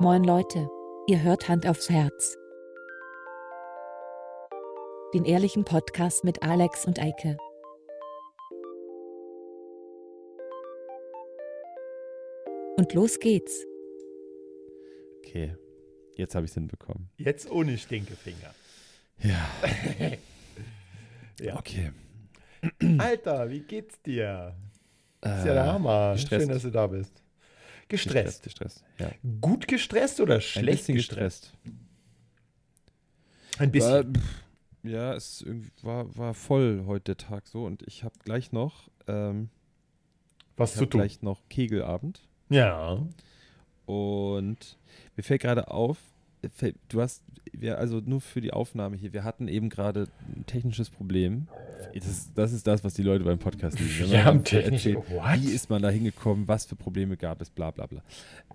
Moin Leute, ihr hört Hand aufs Herz. Den ehrlichen Podcast mit Alex und Eike. Und los geht's. Okay, jetzt habe ich es hinbekommen. Jetzt ohne Stinkefinger. Ja. Ja. Okay. Alter, wie geht's dir? Äh, ist ja der Hammer. gestresst. Schön, dass du da bist. Gestresst. Gestresst, ja. Gut gestresst oder Ein schlecht bisschen gestresst? gestresst. Ein bisschen. War, ja, es war, war voll heute der Tag so und ich habe gleich noch, ähm, Was zu tun. gleich noch Kegelabend Ja. und mir fällt gerade auf, du hast, wir, also nur für die Aufnahme hier, wir hatten eben gerade ein technisches Problem. Das, ist- das ist das, was die Leute beim Podcast lieben. Wir haben What? Wie ist man da hingekommen? Was für Probleme gab es? Bla bla bla.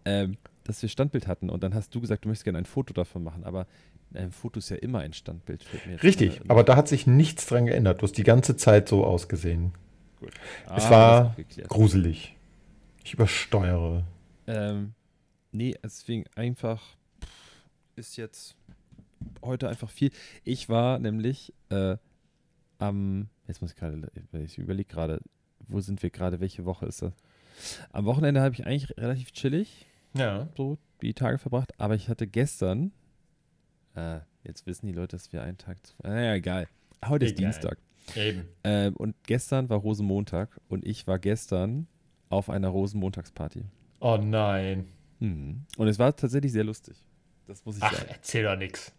Ähm, dass wir Standbild hatten und dann hast du gesagt, du möchtest gerne ein Foto davon machen, aber ein Foto ist ja immer ein Standbild. Richtig, aber da hat sich nichts dran geändert. Du hast die ganze Zeit so ausgesehen. Gut. es Ah, war ist geklärt. Gruselig. Ich übersteuere. Ähm, nee, deswegen einfach ist jetzt heute einfach viel. Ich war nämlich äh, am, jetzt muss ich gerade, ich überlege gerade, wo sind wir gerade, welche Woche ist das? Am Wochenende habe ich eigentlich relativ chillig Ja. so die Tage verbracht, aber ich hatte gestern, äh, jetzt wissen die Leute, dass wir einen Tag, zu, naja, egal. Heute ist Egal. Dienstag. Eben. Ähm, und gestern war Rosenmontag und ich war gestern auf einer Rosenmontagsparty. Oh nein. Mhm. Und es war tatsächlich sehr lustig. Das muss ich Ach, sagen. erzähl doch nix.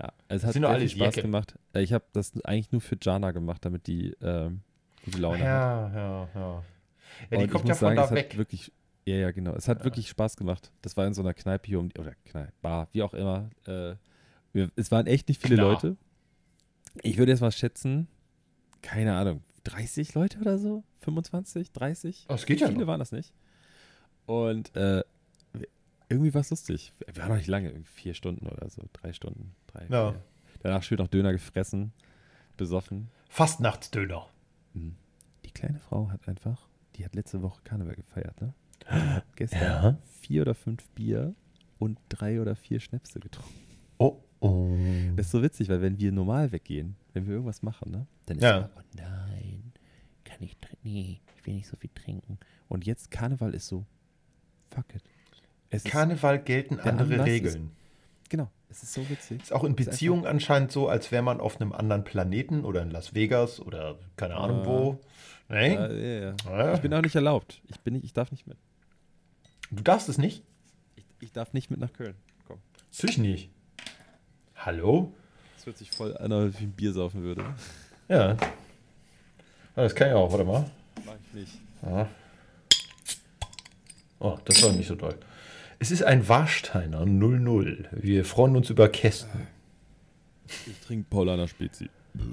Ja, es hat sehr alle viel Spaß Jacke. gemacht. Äh, Ich habe das eigentlich nur für Jana gemacht, damit die ähm, gute Laune hat. Ja, ja, ja. Ja, die Und ich kommt ja muss von sagen, da es hat weg. wirklich, ja, ja, genau. Es hat Ja. wirklich Spaß gemacht. Das war in so einer Kneipe hier um die, oder Kneipe, Bar, wie auch immer. Äh, wir, es waren echt nicht viele Klar. Leute. Ich würde jetzt mal schätzen, keine Ahnung, 30 Leute oder so? 25, 30? Oh, es geht ja Viele noch. waren das nicht. Und äh, irgendwie war es lustig. Wir waren noch nicht lange, vier Stunden oder so, drei Stunden. Drei, Ja. vier. Danach schön noch Döner gefressen, besoffen. Fastnachtsdöner. Mhm. Die kleine Frau hat einfach, die hat letzte Woche Karneval gefeiert, ne? Die hat gestern Ja. vier oder fünf Bier und drei oder vier Schnäpse getrunken. Oh, oh. Das ist so witzig, weil wenn wir normal weggehen, wenn wir irgendwas machen, ne? Dann ist Ja. immer, oh nein, kann ich? Nee, ich will nicht so viel trinken. Und jetzt Karneval ist so, fuck it. Es ist, Karneval gelten der andere Anlass ist- Regeln. genau, es ist so witzig. Ist auch in Ist Beziehungen anscheinend so, als wäre man auf einem anderen Planeten oder in Las Vegas oder keine Ahnung Ah. wo. Nee? Ja, ja, ja. Ja. Ich bin auch nicht erlaubt. Ich, bin nicht, ich darf nicht mit. Du darfst es nicht? Ich, ich darf nicht mit nach Köln. Komm. Natürlich nicht. Hallo? Das hört sich voll an, als ich ein Bier saufen würde. Ja. Ah, Das kann ich auch, warte mal. Mach ich nicht. Ah. Oh, das war nicht so toll. Es ist ein Warsteiner 00. Wir freuen uns über Kästen. Ich trinke Paulaner Spezi.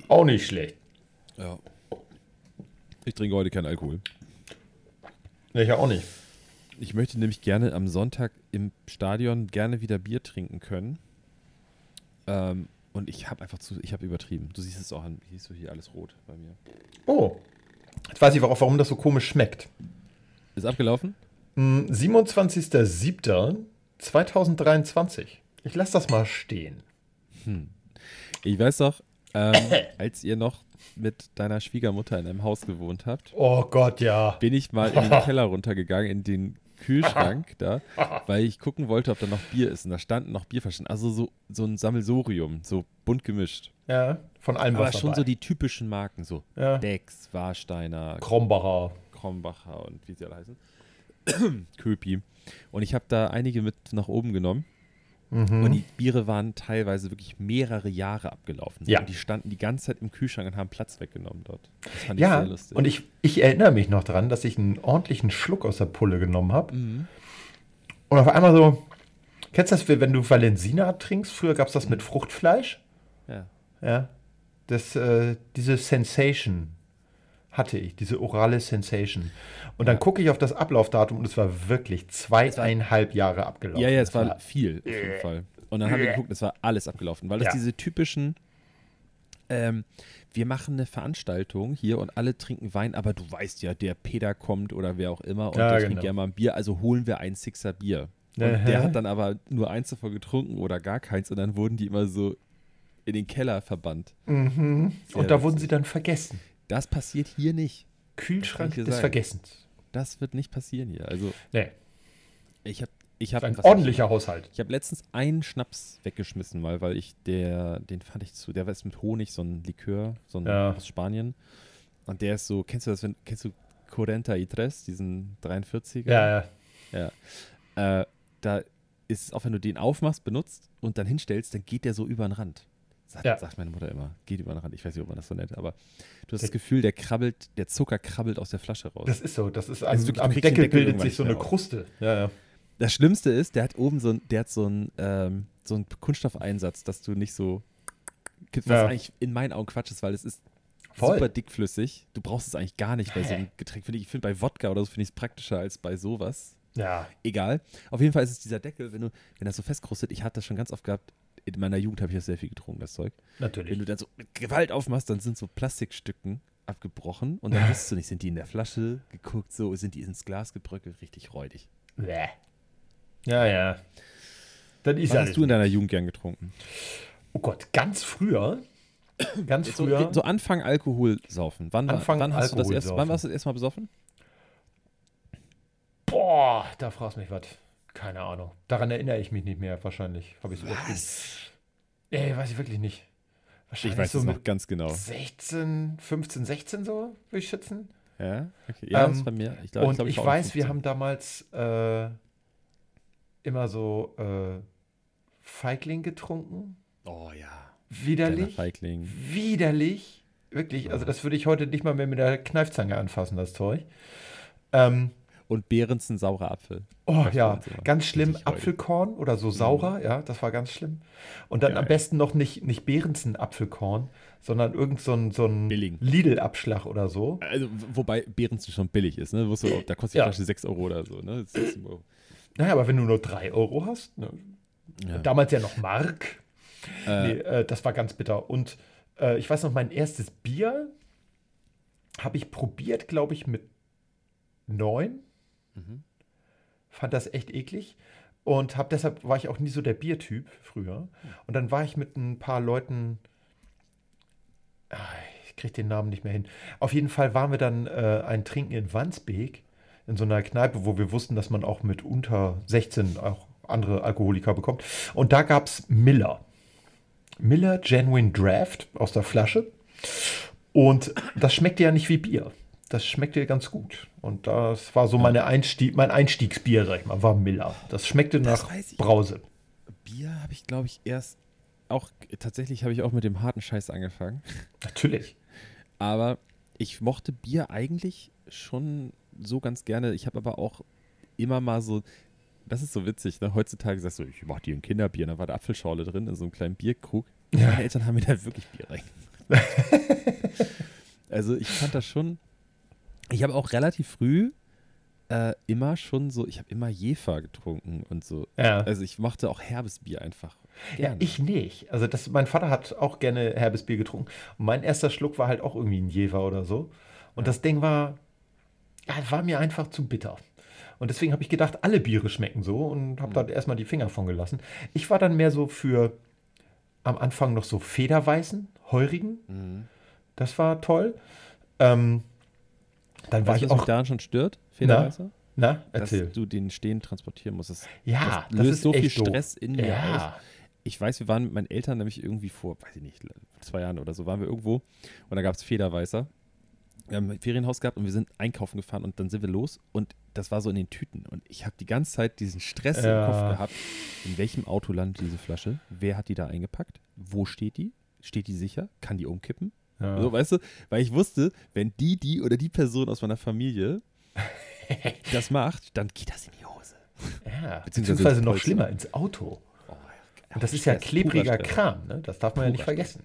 Auch nicht schlecht. Ja. Ich trinke heute keinen Alkohol. Ich auch nicht. Ich möchte nämlich gerne am Sonntag im Stadion gerne wieder Bier trinken können. Ähm, und ich habe einfach zu, ich habe übertrieben. Du siehst es auch an, siehst du hier alles rot bei mir. Oh. Jetzt weiß ich auch, warum das so komisch schmeckt. Ist abgelaufen? Hm, 27.07.2023. Ich lasse das mal stehen. Ich weiß doch, ähm, als ihr noch mit deiner Schwiegermutter in einem Haus gewohnt habt, Oh Gott, ja. bin ich mal in den Keller runtergegangen, in den Kühlschrank da, weil ich gucken wollte, ob da noch Bier ist. Und da standen noch Bierflaschen. Also so, so ein Sammelsorium, so bunt gemischt. Ja, von allem Aber was schon dabei. so die typischen Marken, so Ja. Dex, Warsteiner, Krombacher. Krombacher und wie sie alle heißen. Köpi. Und ich habe da einige mit nach oben genommen. Mhm. Und die Biere waren teilweise wirklich mehrere Jahre abgelaufen. Ja. Und die standen die ganze Zeit im Kühlschrank und haben Platz weggenommen dort. Das fand ich Ja, sehr lustig. und ich, ich erinnere mich noch dran, dass ich einen ordentlichen Schluck aus der Pulle genommen habe. Mhm. Und auf einmal so, kennst du das, wenn du Valensina trinkst? Früher gab es das mit Fruchtfleisch. ja. Ja. Das, äh, diese Sensation hatte ich, diese orale Sensation. Und dann gucke ich auf das Ablaufdatum und es war wirklich zweieinhalb Jahre abgelaufen. ja, ja, es war viel auf jeden Fall. Und dann haben wir geguckt, es war alles abgelaufen, weil das Ja. diese typischen, ähm, wir machen eine Veranstaltung hier und alle trinken Wein, aber du weißt ja, der Peter kommt oder wer auch immer und Ja, der genau. trinkt gerne mal ein Bier, also holen wir ein Sixer Bier. Und der hat dann aber nur eins davon getrunken oder gar keins und dann wurden die immer so in den Keller verbannt. Mhm. Und da wurden sie dann vergessen. Das passiert hier nicht. Kühlschrank ich des sagen. Vergessens. Das wird nicht passieren hier. Also Nee, ich habe ich hab, ein ordentlicher Haushalt. Ich, ich habe letztens einen Schnaps weggeschmissen, mal, weil ich der, den fand ich zu, der war jetzt mit Honig, so ein Likör, so ein Ja. aus Spanien. Und der ist so, kennst du das, wenn, kennst du Corenta y Tres, diesen 43er? Ja, ja. Äh, da ist es auch, wenn du den aufmachst, benutzt und dann hinstellst, dann geht der so über den Rand. Sagt, Ja. sagt meine Mutter immer, geht über den Rand. Ich weiß nicht, ob man das so nennt, aber du hast das Gefühl, der krabbelt, der Zucker krabbelt aus der Flasche raus. Das ist so. Das ist Also am, wirklich, du am Deckel Deckel bildet sich so eine. Kruste. Ja, ja. Das Schlimmste ist, der hat oben so ein, der hat so einen, ähm, so einen Kunststoffeinsatz, dass du nicht so, was Ja. eigentlich in meinen Augen Quatsch ist, weil es ist Voll. super dickflüssig. Du brauchst es eigentlich gar nicht bei so einem? Getränk. Finde ich, ich finde bei Wodka oder so finde ich es praktischer als bei sowas. Ja. Egal. Auf jeden Fall ist es dieser Deckel, wenn du, wenn das so festkrustet, ich hatte das schon ganz oft gehabt, in meiner Jugend habe ich das sehr viel getrunken, das Zeug. Wenn Natürlich. du dann so mit Gewalt aufmachst, dann sind so Plastikstücken abgebrochen und dann wusstest du nicht, sind die in der Flasche geguckt, so sind die ins Glas gebröckelt, richtig räudig. Bäh. Ja, ja. Dann ist Was hast du in deiner Jugend gern getrunken? Oh Gott, ganz früher. Ganz So, früher. so Anfang Alkohol saufen. Wann, Anfang wann hast du das Alkohol erst, wann warst du das erste Mal besoffen? Boah, da fragst du mich was. Keine Ahnung. Daran erinnere ich mich nicht mehr, wahrscheinlich. Habe ich übertrieben. Ey, weiß ich wirklich nicht. Wahrscheinlich Ich weiß so es noch ganz genau. 16, 15, 16 so, würde ich schätzen. Ja, okay. ja Ähm, das bei mir. Ich glaube, Und ich, glaub, ich, auch weiß, wir 15. haben damals äh, immer so äh, Feigling getrunken. Oh ja. Widerlich. Feigling. Widerlich. Wirklich. Also, das würde ich heute nicht mal mehr mit der Kneifzange anfassen, das Zeug. Ähm, Und Behrensen saurer Apfel. Oh Das ja, ganz schlimm. Apfelkorn oder so saurer, ja, das war ganz schlimm. Und dann Geil. am besten noch nicht, nicht Behrensen Apfelkorn, sondern irgend so ein, so ein. Lidl-Abschlag oder so. Also, wobei Behrensen schon billig ist, ne? Du, da kostet die Ja. Flasche 6 Euro oder so, ne? 6 Euro. Naja, aber wenn du nur 3 Euro hast, ne, Ja. damals ja noch Mark, Äh, nee, äh, das war ganz bitter. Und äh, ich weiß noch, mein erstes Bier habe ich probiert, glaube ich, mit 9. Mhm. Fand das echt eklig. Und hab, deshalb war ich auch nie so der Biertyp früher. Und dann war ich mit ein paar Leuten. Ah, Ich kriege den Namen nicht mehr hin. Auf jeden Fall waren wir dann äh, ein Trinken in Wandsbek, in so einer Kneipe, wo wir wussten, dass man auch mit unter 16 auch andere Alkoholiker bekommt. Und da gab es Miller. Miller Genuine Draft aus der Flasche. Und das schmeckte ja nicht wie Bier. Das schmeckte ganz gut. Und das war so meine Einstieg, mein Einstiegsbier, sag ich mal, war Miller. Das schmeckte Das nach ich. Brause. Bier habe ich, glaube ich, erst auch, tatsächlich habe ich auch mit dem harten Scheiß angefangen. Natürlich. Aber ich mochte Bier eigentlich schon so ganz gerne. Ich habe aber auch immer mal so, das ist so witzig, ne? heutzutage sagst du, ich mache dir ein Kinderbier, und da war da Apfelschorle drin in so einem kleinen Bierkrug. Ja. Meine Eltern haben mir da wirklich Bier reingemacht. also ich fand das schon, ich habe auch relativ früh äh, immer schon so, ich habe immer Jefer getrunken und so. Ja. Also ich mochte auch herbes Bier einfach. Ja, Gerne. ich nicht. Also das, mein Vater hat auch gerne herbes Bier getrunken. Und mein erster Schluck war halt auch irgendwie ein Jever oder so. Und das Ding war, ja, war mir einfach zu bitter. Und deswegen habe ich gedacht, alle Biere schmecken so und habe da erstmal die Finger von gelassen. Ich war dann mehr so für am Anfang noch so Federweißen, Heurigen. Mhm. Das war toll. Ähm, dann war Weißt ich was mich auch. daran schon stört, Federweißer? Na, Dass erzähl. du den Stehen transportieren musst. Das, Ja, das das löst ist so viel echt doof. Stress in mir aus. Ja. Ich weiß, wir waren mit meinen Eltern nämlich irgendwie vor, weiß ich nicht, zwei Jahren oder so, waren wir irgendwo und da gab es Federweißer. Wir haben ein Ferienhaus gehabt und wir sind einkaufen gefahren und dann sind wir los und das war so in den Tüten. Und ich habe die ganze Zeit diesen Stress Ja. im Kopf gehabt. In welchem Auto landet diese Flasche? Wer hat die da eingepackt? Wo steht die? Steht die sicher? Kann die umkippen? Ja. So, weißt du, weil ich wusste, wenn die, die oder die Person aus meiner Familie das macht, dann geht das in die Hose. ja. Beziehungsweise Beziehungsweise noch schlimmer, ins Auto. Oh, Und das ist ja klebriger. Kram, ne? Das darf man ja nicht vergessen.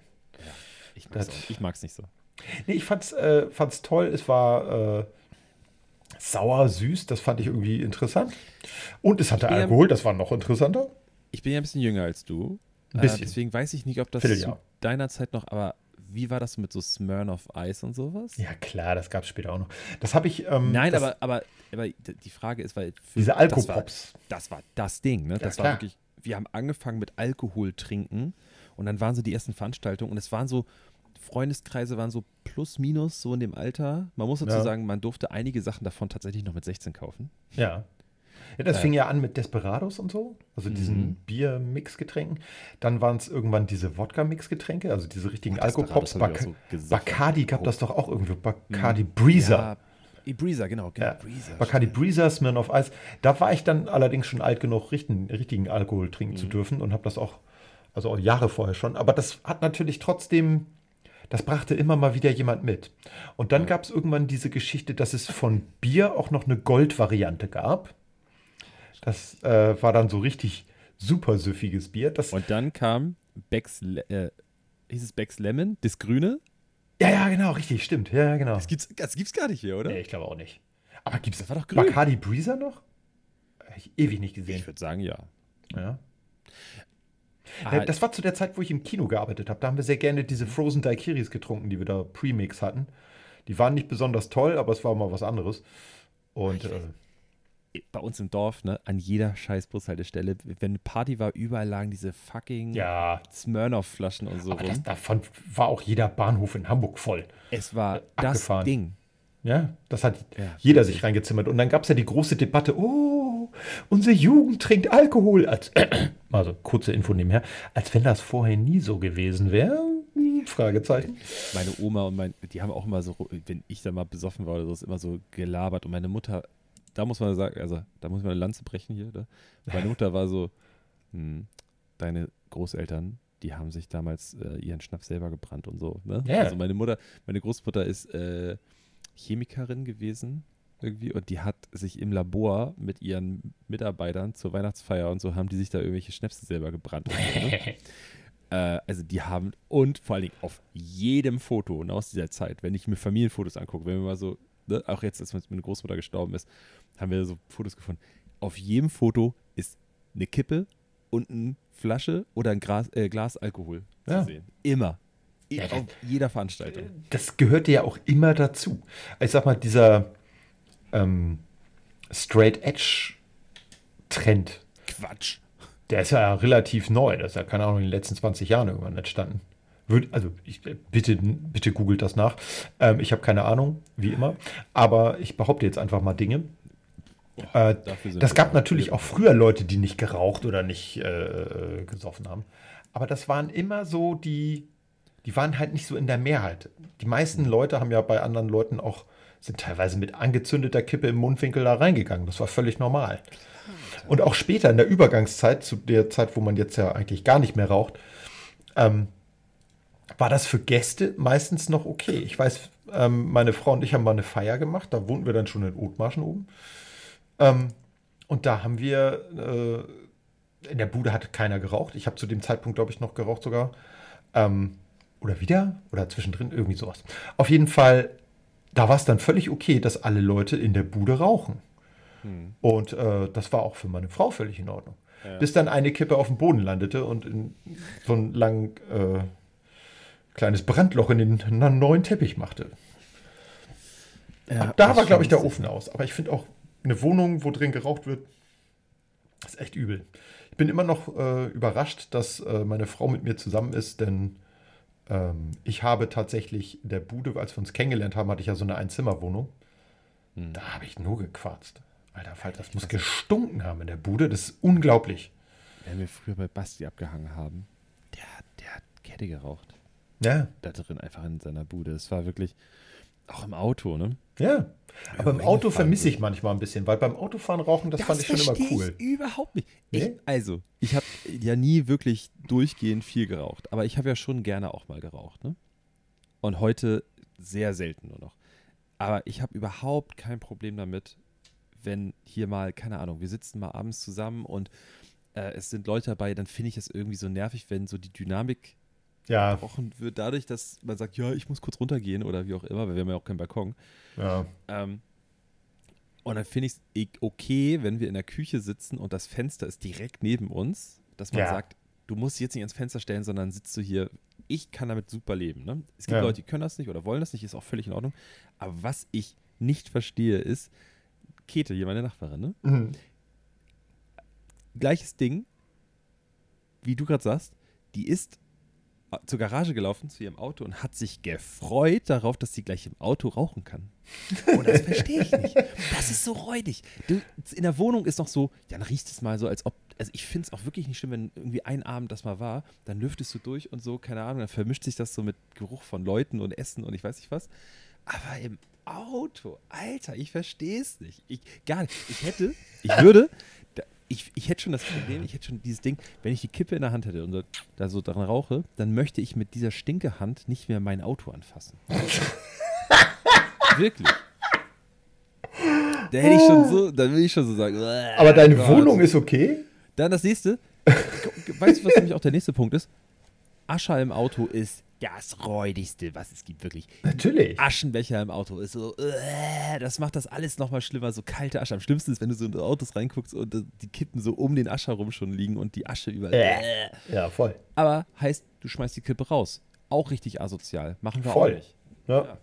Ich mag's, Das- auch, ich mag's nicht so. Nee, ich fand's, äh, fand's toll. Es war äh, sauer, süß. Das fand ich irgendwie interessant. Und es hatte bin ja- Alkohol. Das war noch interessanter. Ich bin ja ein bisschen jünger als du. Ein Äh, bisschen. deswegen weiß ich nicht, ob das zu deiner Zeit noch, aber wie war das mit so Smirnoff Ice und sowas? Ja, klar, das gab es später auch noch. Das habe ich. Ähm, Nein, das, aber, aber, aber die Frage ist, weil. Diese das Alkopops. das war das Ding, ne? Ja, Das klar. war wirklich. Wir haben angefangen mit Alkohol trinken und dann waren so die ersten Veranstaltungen und es waren so. Freundeskreise waren so plus minus so in dem Alter. Man muss dazu Ja. sagen, man durfte einige Sachen davon tatsächlich noch mit 16 kaufen. Ja. Ja, das Äh. fing ja an mit Desperados und so, also diesen Mhm. Bier-Mix-Getränken. Dann waren es irgendwann diese Wodka-Mix-Getränke, also diese richtigen Desperados Alkopops. Bac so. Bacardi gab Oh. das doch auch irgendwie. Bacardi Breezer. Ja, Breezer, genau. genau Ja, Breezer, Bacardi stimmt. Breezer, Smirnoff Ice. Da war ich dann allerdings schon alt genug, richtigen, richtigen Alkohol trinken Mhm. zu dürfen und habe das auch, also auch Jahre vorher schon. Aber das hat natürlich trotzdem, das brachte immer mal wieder jemand mit. Und dann gab es irgendwann diese Geschichte, dass es von Bier auch noch eine Gold-Variante gab. Das äh, war dann so richtig super süffiges Bier. Das, Und dann kam Becks, äh, hieß es Becks Lemon, das Grüne. ja, ja, genau, richtig, stimmt. Ja, ja, genau. Das gibt's, das gibt's gar nicht hier, oder? Nee, ich glaube auch nicht. Aber gibt es Das war doch grün. Bacardi Breezer noch? Hab Ich ewig nicht gesehen. Ich würde sagen, ja. Ja. Ah, Äh, Das war zu der Zeit, wo ich im Kino gearbeitet habe. Da haben wir sehr gerne diese Frozen Daiquiris getrunken, die wir da Premix hatten. Die waren nicht besonders toll, aber es war mal was anderes. Und Ich weiß- äh, bei uns im Dorf, ne, an jeder scheiß Bushaltestelle, wenn eine Party war, überall lagen diese fucking ja, Smirnoff-Flaschen und so aber das, davon war auch jeder Bahnhof in Hamburg voll. es war das abgefahren. Ding. Ja, das hat Ja, jeder sich reingezimmert. Und dann gab es ja die große Debatte, oh, unsere Jugend trinkt Alkohol. Als, also kurze Info nebenher, als wenn das vorher nie so gewesen wäre. Fragezeichen. Meine Oma und mein, die haben auch immer so, wenn ich da mal besoffen war oder so, ist immer so gelabert. Und meine Mutter, da muss man sagen, also da muss man eine Lanze brechen hier. Ne? Meine Mutter war so, hm, deine Großeltern, die haben sich damals äh, ihren Schnaps selber gebrannt und so. Ne? Ja. Also meine Mutter, meine Großmutter ist äh, Chemikerin gewesen irgendwie und die hat sich im Labor mit ihren Mitarbeitern zur Weihnachtsfeier und so haben die sich da irgendwelche Schnäpse selber gebrannt. So, ne? Äh, also die haben und vor allen Dingen auf jedem Foto und aus dieser Zeit, wenn ich mir Familienfotos angucke, wenn wir mal so, ne, auch jetzt, als meine Großmutter gestorben ist, haben wir so Fotos gefunden. Auf jedem Foto ist eine Kippe und eine Flasche oder ein Glas, äh, Glas Alkohol Ja. zu sehen. Immer. I- Ja, auf jeder Veranstaltung. das gehörte ja auch immer dazu. Ich sag mal, dieser ähm, Straight Edge Trend, Quatsch. der ist ja relativ neu. Das ist ja, keine Ahnung, in den letzten 20 Jahren irgendwann entstanden. Also, ich, bitte, bitte googelt das nach. Ähm, ich habe keine Ahnung, wie immer. Aber ich behaupte jetzt einfach mal Dinge. Äh, das gab natürlich auch früher Leute, die nicht geraucht oder nicht äh, gesoffen haben. Aber das waren immer so die, die waren halt nicht so in der Mehrheit. Die meisten Leute haben ja bei anderen Leuten auch, sind teilweise mit angezündeter Kippe im Mundwinkel da reingegangen. Das war völlig normal. Und auch später in der Übergangszeit, zu der Zeit, wo man jetzt ja eigentlich gar nicht mehr raucht, ähm, war das für Gäste meistens noch okay. Ich weiß, ähm, meine Frau und ich haben mal eine Feier gemacht, da wohnten wir dann schon in Othmarschen oben. Ähm, und da haben wir, äh, in der Bude hat keiner geraucht. Ich habe zu dem Zeitpunkt, glaube ich, noch geraucht sogar. Ähm, oder wieder? Oder zwischendrin, irgendwie sowas. Auf jeden Fall, da war es dann völlig okay, dass alle Leute in der Bude rauchen. Hm. Und äh, das war auch für meine Frau völlig in Ordnung. Ja. Bis dann eine Kippe auf dem Boden landete und in so ein lang äh, kleines Brandloch in den neuen Teppich machte. Ja, Ab da war, glaube ich, der Ofen aus. Aber ich finde auch eine Wohnung, wo drin geraucht wird, ist echt übel. Ich bin immer noch äh, überrascht, dass äh, meine Frau mit mir zusammen ist, denn ähm, ich habe tatsächlich in der Bude, als wir uns kennengelernt haben, hatte ich ja so eine Einzimmerwohnung. Hm. Da habe ich nur gequarzt. Alter Falter, das muss gestunken haben in der Bude. Das ist unglaublich. Wenn wir früher bei Basti abgehangen haben, der, hat- der hat Kette geraucht. Ja, Da drin einfach in seiner Bude. Es war wirklich, auch im Auto, ne? ja. Aber im Auto vermisse ich manchmal ein bisschen, weil beim Autofahren rauchen, das, fand ich schon immer cool. Ich überhaupt nicht. Ich, Nee? also, ich habe ja nie wirklich durchgehend viel geraucht, aber ich habe ja schon gerne auch mal geraucht, ne? Und heute sehr selten nur noch. Aber ich habe überhaupt kein Problem damit, wenn hier mal, keine Ahnung, wir sitzen mal abends zusammen und äh, es sind Leute dabei, dann finde ich es irgendwie so nervig, wenn so die Dynamik Ja, gebrochen wird, dadurch, dass man sagt, ja, ich muss kurz runtergehen oder wie auch immer, weil wir haben ja auch keinen Balkon. ja. Ähm, und dann finde ich es okay, wenn wir in der Küche sitzen und das Fenster ist direkt neben uns, dass man Ja. sagt, du musst jetzt nicht ans Fenster stellen, sondern sitzt du hier Ich kann damit super leben. Ne? Es gibt Ja. Leute, die können das nicht oder wollen das nicht, ist auch völlig in Ordnung. Aber was ich nicht verstehe, ist, Käthe, hier meine Nachbarin, ne? Mhm. gleiches Ding, wie du gerade sagst, die ist zur Garage gelaufen zu ihrem Auto und hat sich gefreut darauf, dass sie gleich im Auto rauchen kann. Und das verstehe ich nicht. Das ist so räudig. Du, in der Wohnung ist noch so, dann riecht es mal so, als ob, also ich finde es auch wirklich nicht schlimm, wenn irgendwie ein Abend das mal war, dann lüftest du durch und so, keine Ahnung, dann vermischt sich das so mit Geruch von Leuten und Essen und ich weiß nicht was. Aber im Auto, Alter, ich verstehe es nicht. Ich, gar nicht. Ich hätte, ich würde, ich, ich hätte schon das Problem, ich hätte schon dieses Ding, wenn ich die Kippe in der Hand hätte und so, da so dran rauche, dann möchte ich mit dieser Stinkehand nicht mehr mein Auto anfassen. Wirklich. Da hätte ich schon so, dann will ich schon so sagen. Aber deine Gott. Wohnung ist okay? Dann das nächste. Weißt du, was nämlich auch der nächste Punkt ist? Ascher im Auto ist das räudigste, was es gibt, wirklich. Natürlich. Aschenbecher im Auto ist so, äh, das macht das alles nochmal schlimmer, so kalte Asche. Am schlimmsten ist, wenn du so in Autos reinguckst und äh, die Kippen so um den Ascher rum schon liegen und die Asche überall. Äh. Äh. Ja, voll. Aber heißt, du schmeißt die Kippe raus. Auch richtig asozial. Machen wir Voll. auch nicht. Ja. Ja.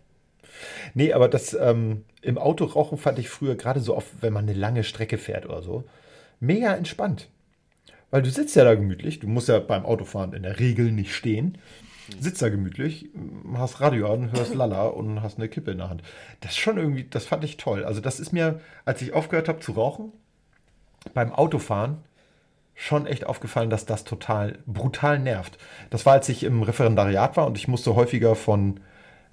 Nee, aber das ähm, im Auto rauchen fand ich früher gerade so oft, wenn man eine lange Strecke fährt oder so, mega entspannt. Weil du sitzt ja da gemütlich, du musst ja beim Autofahren in der Regel nicht stehen. Sitzt da gemütlich, hast Radio an, hörst Lala und hast eine Kippe in der Hand. Das ist schon irgendwie, das fand ich toll. Also das ist mir, als ich aufgehört habe zu rauchen, beim Autofahren schon echt aufgefallen, dass das total brutal nervt. Das war, als ich im Referendariat war und ich musste häufiger von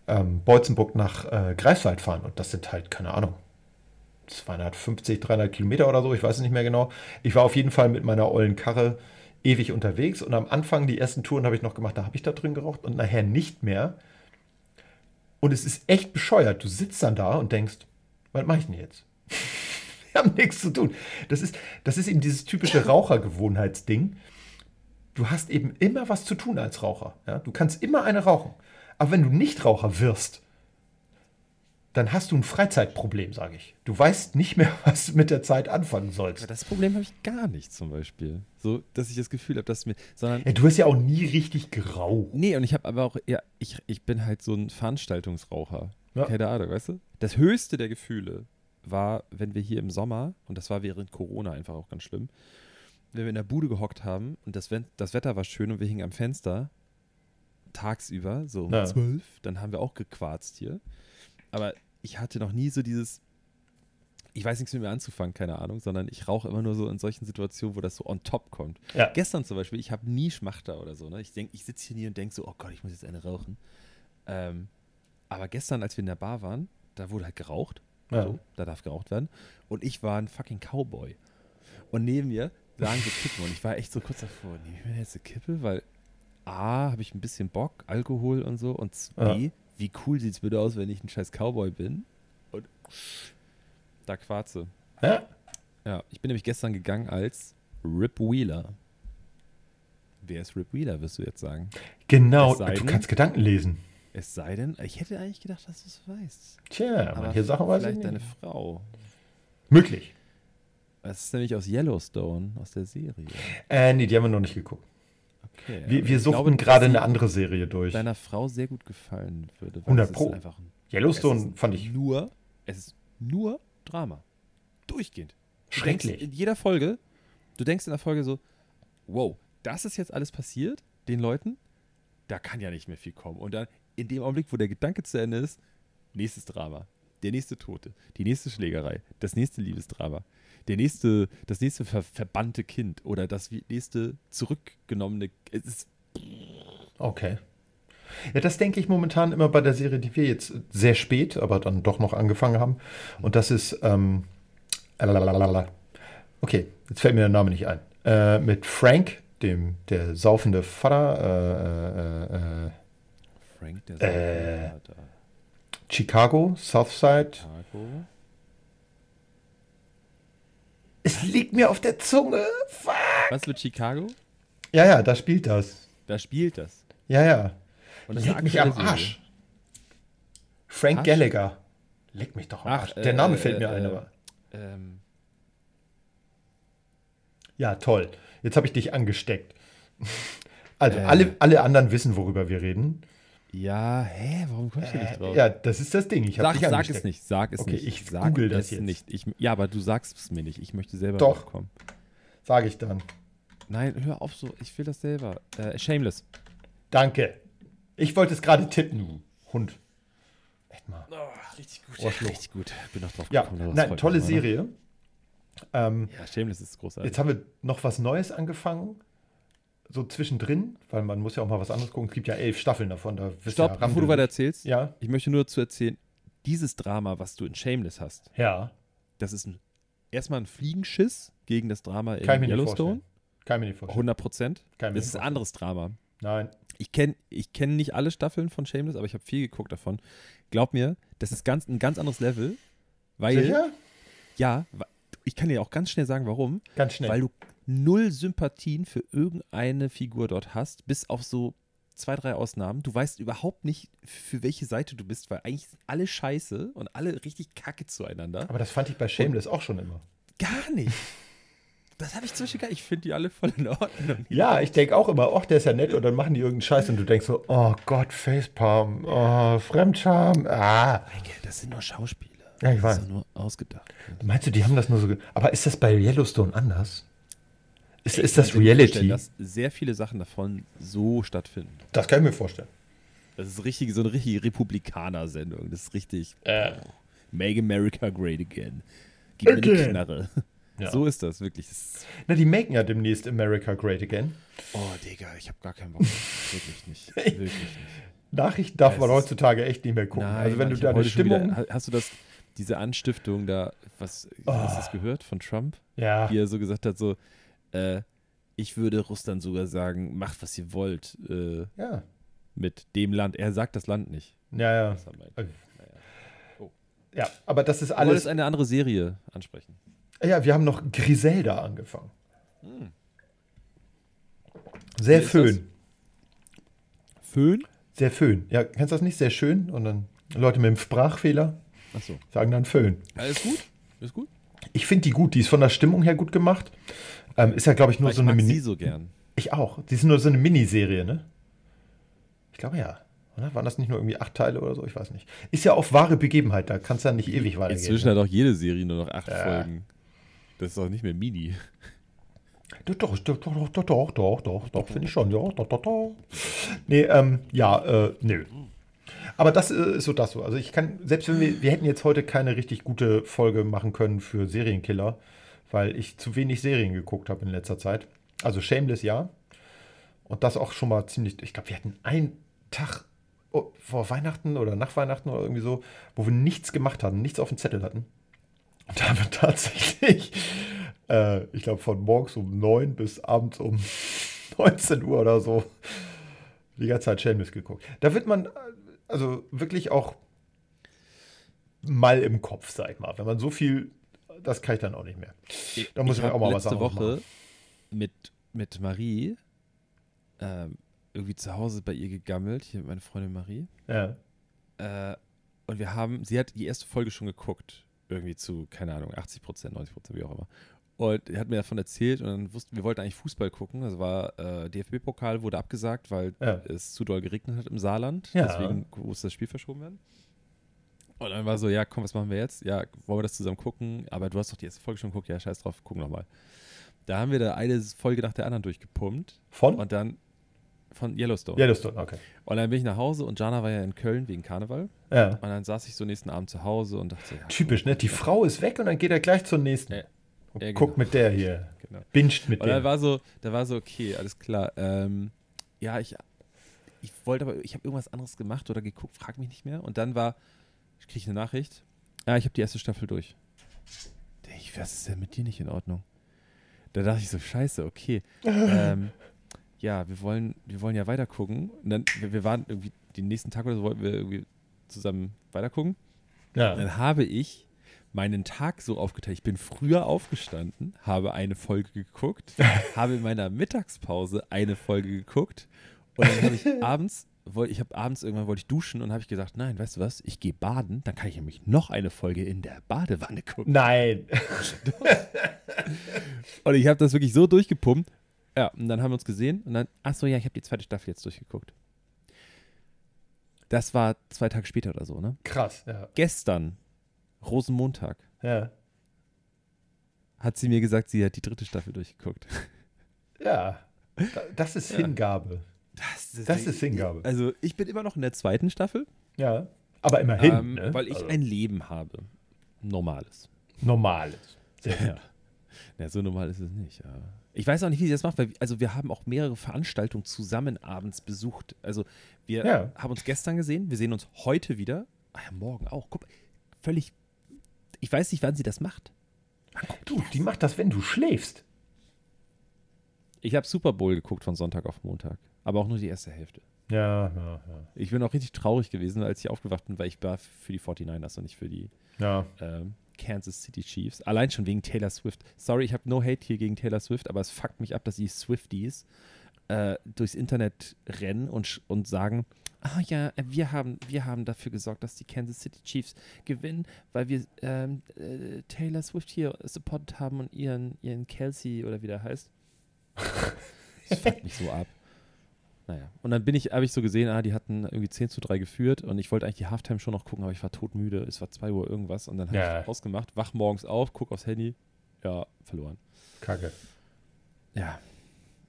ähm, Beutzenburg nach äh, Greifswald fahren. Und das sind halt, keine Ahnung, 250, 300 Kilometer oder so, ich weiß es nicht mehr genau. Ich war auf jeden Fall mit meiner ollen Karre ewig unterwegs und am Anfang, die ersten Touren habe ich noch gemacht, da habe ich da drin geraucht und nachher nicht mehr. Und es ist echt bescheuert. Du sitzt dann da und denkst, was mache ich denn jetzt? Wir haben nichts zu tun. Das ist, das ist eben dieses typische Rauchergewohnheitsding. Du hast eben immer was zu tun als Raucher. Ja? Du kannst immer eine rauchen. Aber wenn du nicht Raucher wirst, dann hast du ein Freizeitproblem, sage ich. Du weißt nicht mehr, was du mit der Zeit anfangen Aber sollst. das Problem habe ich gar nicht zum Beispiel. So, dass ich das Gefühl habe, dass mir, sondern Ja, du hast ja auch nie richtig geraucht. Nee, und ich habe aber auch, ja, ich, ich bin halt so ein Veranstaltungsraucher. Ja. Keine Ahnung, weißt du? Das höchste der Gefühle war, wenn wir hier im Sommer, und das war während Corona einfach auch ganz schlimm, wenn wir in der Bude gehockt haben und das, das Wetter war schön und wir hingen am Fenster tagsüber, so um Ja. zwölf, dann haben wir auch gequarzt hier. Aber ich hatte noch nie so dieses, ich weiß nichts mit mir anzufangen, keine Ahnung, sondern ich rauche immer nur so in solchen Situationen, wo das so on top kommt. Ja. Gestern zum Beispiel, ich habe nie Schmachter oder so. Ne? Ich denke, ich sitze hier nie und denke so, oh Gott, ich muss jetzt eine rauchen. Ähm, aber gestern, als wir in der Bar waren, da wurde halt geraucht. Ja. So, da darf geraucht werden. Und ich war ein fucking Cowboy. Und neben mir lagen so Kippen. Und ich war echt so kurz davor, nehme ich mir jetzt eine Kippe? Weil A, habe ich ein bisschen Bock, Alkohol und so. Und B, wie cool sieht es bitte aus, wenn ich ein scheiß Cowboy bin? Und da Quarze. Ja? Ja, ich bin nämlich gestern gegangen als Rip Wheeler. Wer ist Rip Wheeler, wirst du jetzt sagen? Genau, Es du denn- kannst Gedanken lesen. Es sei denn, ich hätte eigentlich gedacht, dass du es weißt. Tja, Aber manche Sachen weiß ich vielleicht nicht. deine Frau. Möglich. Das ist nämlich aus Yellowstone, aus der Serie. Äh, nee, die haben wir noch nicht geguckt. Okay, Wir, wir suchten glaube, gerade eine andere Serie durch. deiner Frau sehr gut gefallen würde. weil 100 es ist Pro. Einfach ein, Yellowstone es ist fand ich Nur, es ist nur Drama. Durchgehend. Du schrecklich. In jeder Folge, du denkst in der Folge so, wow, das ist jetzt alles passiert, den Leuten, da kann ja nicht mehr viel kommen. Und dann, in dem Augenblick, wo der Gedanke zu Ende ist, nächstes Drama, der nächste Tote, die nächste Schlägerei, das nächste Liebesdrama, der nächste, das nächste ver verbannte Kind oder das nächste zurückgenommene, es ist, Okay. Ja, das denke ich momentan immer bei der Serie, die wir jetzt sehr spät, aber dann doch noch angefangen haben. Und das ist, ähm, okay, jetzt fällt mir der Name nicht ein. Äh, mit Frank, dem, der saufende Vater, äh, äh, äh, Frank, der Äh. Vater, Chicago, Southside. Chicago. Es liegt mir auf der Zunge. Fuck. Was mit Chicago? Ja, ja, da spielt das. Da spielt das. Ja, ja. Und das eine mich am. Arsch. Frank Arsch? Gallagher. Leck mich doch am Ach, Arsch. Der äh, Name äh, fällt mir äh, ein, aber. Ähm, Ja, toll. Jetzt habe ich dich angesteckt. Also Äh. alle, alle anderen wissen, worüber wir reden. Ja, hä, warum kommst du nicht Äh, drauf? ja, das ist das Ding. Ich Sag, dich sag es nicht, sag es Okay, nicht. ich sag google das es jetzt. nicht. Ich, ja, aber du sagst es mir nicht. Ich möchte selber Doch. drauf kommen. Sage ich dann. Nein, hör auf so. Ich will das selber. Äh, shameless. Danke. Ich wollte es gerade tippen, Hund. Echt mal. richtig gut. Ohrschluck. Richtig gut. Bin noch drauf Ja, gekommen. nein, tolle? Serie. Ähm, Ja, Shameless ist großartig. jetzt haben wir noch was Neues angefangen. So zwischendrin, weil man muss ja auch mal was anderes gucken. Es gibt ja elf Staffeln davon. Da Stopp, ihr, bevor du weiter erzählst. Ja, Ich möchte nur dazu erzählen, dieses Drama, was du in Shameless hast, ja. das ist ein, erstmal ein Fliegenschiss gegen das Drama in Kann Yellowstone. Kann ich mir nicht vorstellen. 100 Prozent. Das ist ein anderes Drama. Nein. Ich kenne ich kenn nicht alle Staffeln von Shameless, aber ich habe viel geguckt davon. Glaub mir, das ist ganz, ein ganz anderes Level. Weil, Sicher? ja, ich kann dir auch ganz schnell sagen, warum. Ganz schnell. Weil du null Sympathien für irgendeine Figur dort hast, bis auf so zwei, drei Ausnahmen. Du weißt überhaupt nicht, für welche Seite du bist, weil eigentlich sind alle scheiße und alle richtig kacke zueinander. Aber das fand ich bei Shameless auch schon immer. Gar nicht. Das habe ich zum Beispiel gar nicht. Ich finde die alle voll in Ordnung. Ja, ich denke auch immer, ach, der ist ja nett und dann machen die irgendeinen Scheiß und du denkst so, oh Gott, Facepalm, oh, Fremdscham, ah. Das sind nur Schauspieler. Ja, ich Das weiß. ist doch nur ausgedacht. Meinst du, die haben das nur so, aber ist das bei Yellowstone anders? Ist, ist Ich das Reality? dass sehr viele Sachen davon so stattfinden. Das kann ich mir vorstellen. Das ist richtig, so eine richtige Republikaner-Sendung. Das ist richtig. Äh. Make America Great Again. Gib mir eine Again. Knarre. Ja. So ist das wirklich. Das ist, Na, die machen ja demnächst America Great Again. oh, Digga, ich habe gar keinen Bock. wirklich nicht. Wirklich nicht. Nachrichten darf man es ist- heutzutage echt nicht mehr gucken. also wenn du ich da hab eine heute schon Stimmung... Wieder, ha- hast du das, diese Anstiftung da, was, hast du das gehört von Trump? ja, Wie er so gesagt hat, so, äh, ich würde Russland sogar sagen, macht, was ihr wollt äh, ja, mit dem Land. Er sagt das Land nicht. ja, ja. Was er meint. Okay. Naja. Ja, aber das ist Du wolltest alles... eine andere Serie ansprechen. Ja, wir haben noch Griselda angefangen. Hm. Sehr Wie föhn. Föhn? Sehr föhn. Ja, kennst du das nicht? Sehr schön. Und dann Leute mit dem Sprachfehler Achso. sagen dann föhn. Alles gut? Ist gut? Ich finde die gut. Die ist von der Stimmung her gut gemacht. Ähm, ist ja, glaube ich, nur Weil so ich eine mag Mini. sie so gern. Ich auch. Die ist nur so eine Miniserie, ne? Ich glaube ja. Oder? Waren das nicht nur irgendwie acht Teile oder so? Ich weiß nicht. Ist ja auf wahre Begebenheit. Da kann es ja nicht ewig weitergehen. Inzwischen hat auch jede Serie nur noch acht Ja. Folgen. Das ist auch nicht mehr Mini. Doch, doch, doch, doch, doch, doch, doch, doch, doch, finde ich schon. Ja, doch, doch, doch. Nee, ähm, ja, äh, nö. Aber das äh, ist so das so. Also ich kann, selbst wenn wir, wir hätten jetzt heute keine richtig gute Folge machen können für Serienkiller, weil ich zu wenig Serien geguckt habe in letzter Zeit. Also Shameless, ja. Und das auch schon mal ziemlich, ich glaube, wir hatten einen Tag oh, vor Weihnachten oder nach Weihnachten oder irgendwie so, wo wir nichts gemacht hatten, nichts auf dem Zettel hatten. Und da haben wir tatsächlich, äh, ich glaube, von morgens um 9 bis abends um 19 Uhr oder so die ganze Zeit Shameless geguckt. Da wird man also wirklich auch mal im Kopf, sag ich mal. Wenn man so viel, das kann ich dann auch nicht mehr. Da muss ich, hab auch mal was letzte anderes Woche machen. mit, mit Marie ähm, irgendwie zu Hause bei ihr gegammelt, hier mit meiner Freundin Marie. Ja. Äh, und wir haben, sie hat die erste Folge schon geguckt. Irgendwie zu, keine Ahnung, 80 Prozent, 90 Prozent, wie auch immer. Und er hat mir davon erzählt und dann wussten wir wollten eigentlich Fußball gucken. Das war äh, DFB-Pokal wurde abgesagt, weil Ja. es zu doll geregnet hat im Saarland. Ja. Deswegen musste das Spiel verschoben werden. Und dann war so, ja, komm, was machen wir jetzt? Ja, wollen wir das zusammen gucken? Aber du hast doch die erste Folge schon geguckt. Ja, scheiß drauf, gucken nochmal. Da haben wir da eine Folge nach der anderen durchgepumpt Von? und dann von Yellowstone. Yellowstone, okay. Und dann bin ich nach Hause und Jana war ja in Köln wegen Karneval. Ja. Und dann saß ich so nächsten Abend zu Hause und dachte, ja, Typisch, ne? Die Frau ist weg und dann geht er gleich zur nächsten. Ja. Ja, genau. mit der hier. genau. Binscht mit Und der. war so, da war so, okay, alles klar. Ähm, ja, ich, ich wollte aber, ich habe irgendwas anderes gemacht oder geguckt, frag mich nicht mehr. Und dann war, ich kriege eine Nachricht. Ja, ich habe die erste Staffel durch. Ich, was ist denn mit dir nicht in Ordnung? Da dachte ich so, scheiße, okay. ähm, ja, wir wollen, wir wollen ja weiter gucken. Und dann, wir, wir waren irgendwie, den nächsten Tag oder so wollten wir irgendwie zusammen weiter gucken. Ja. Dann habe ich meinen Tag so aufgeteilt. Ich bin früher aufgestanden, habe eine Folge geguckt, habe in meiner Mittagspause eine Folge geguckt und dann habe ich abends, woll, ich habe abends irgendwann wollte ich duschen und habe ich gesagt, nein, weißt du was, ich gehe baden, dann kann ich nämlich noch eine Folge in der Badewanne gucken. Nein. Und ich habe das wirklich so durchgepumpt. Ja, und dann haben wir uns gesehen und dann, ach so, ja, ich habe die zweite Staffel jetzt durchgeguckt. Das war zwei Tage später oder so, ne? Krass, ja. Gestern, Rosenmontag, Ja. hat sie mir gesagt, sie hat die dritte Staffel durchgeguckt. Ja. Da- Das ist Ja. Hingabe. Das Das ist Hingabe. Also, ich bin immer noch in der zweiten Staffel, Ja. Aber immerhin, ähm, ne? weil ich Also, ein Leben habe. Normales. normales. Sehr Ja. ja, so normal ist es nicht. Ja. Ich weiß auch nicht, wie sie das macht, weil also wir haben auch mehrere Veranstaltungen zusammen abends besucht. Also wir Ja. haben uns gestern gesehen, wir sehen uns heute wieder. Ah ja, morgen auch. Guck, völlig. Ich weiß nicht, wann sie das macht. Du, die macht das, wenn du schläfst. Ich habe Super Bowl geguckt von Sonntag auf Montag, aber auch nur die erste Hälfte. Ja, ja, ja. Ich bin auch richtig traurig gewesen, als ich aufgewacht bin, weil ich war für die 49ers und nicht für die Ja. ähm, Kansas City Chiefs. Allein schon wegen Taylor Swift. Sorry, ich habe no hate hier gegen Taylor Swift, aber es fuckt mich ab, dass die Swifties äh, durchs Internet rennen und, und sagen, ah ja, äh, wir haben, wir haben dafür gesorgt, dass die Kansas City Chiefs gewinnen, weil wir ähm, äh, Taylor Swift hier supportet haben und ihren, ihren Kelsey oder wie der heißt. Das fuckt mich so ab. Naja, und dann bin ich, habe ich so gesehen, ah, die hatten irgendwie 10 zu 3 geführt und ich wollte eigentlich die Halftime schon noch gucken, aber ich war todmüde. Es war 2 Uhr irgendwas und dann habe Ja. ich ausgemacht, wach morgens auf, guck aufs Handy, ja, verloren. Kacke. Ja,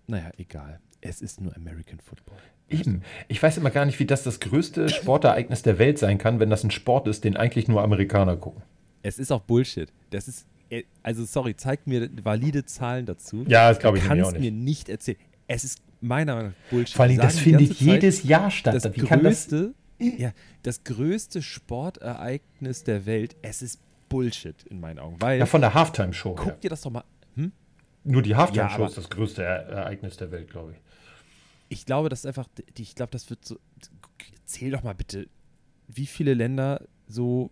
naja, egal. Es ist nur American Football. Eben. Ich weiß immer gar nicht, wie das das größte Sportereignis der Welt sein kann, wenn das ein Sport ist, den eigentlich nur Amerikaner gucken. Es ist auch Bullshit. Das ist, äh, also sorry, zeig mir valide Zahlen dazu. Ja, das glaube ich kannst auch mir nicht. nicht erzählen. Es ist meiner Meinung nach Bullshit. Vor allem, das findet Zeit, jedes Jahr statt. das Wie kann das? größte, ja, das größte Sportereignis der Welt. Es ist Bullshit in meinen Augen, weil Ja, von der Halftime-Show. guck her. dir das doch mal. Hm? Nur die Ja, Halftime-Show aber- ist das größte Ereignis der Welt, glaube ich. Ich glaube, das ist einfach, ich glaube, das wird so. Zähl doch mal bitte, wie viele Länder so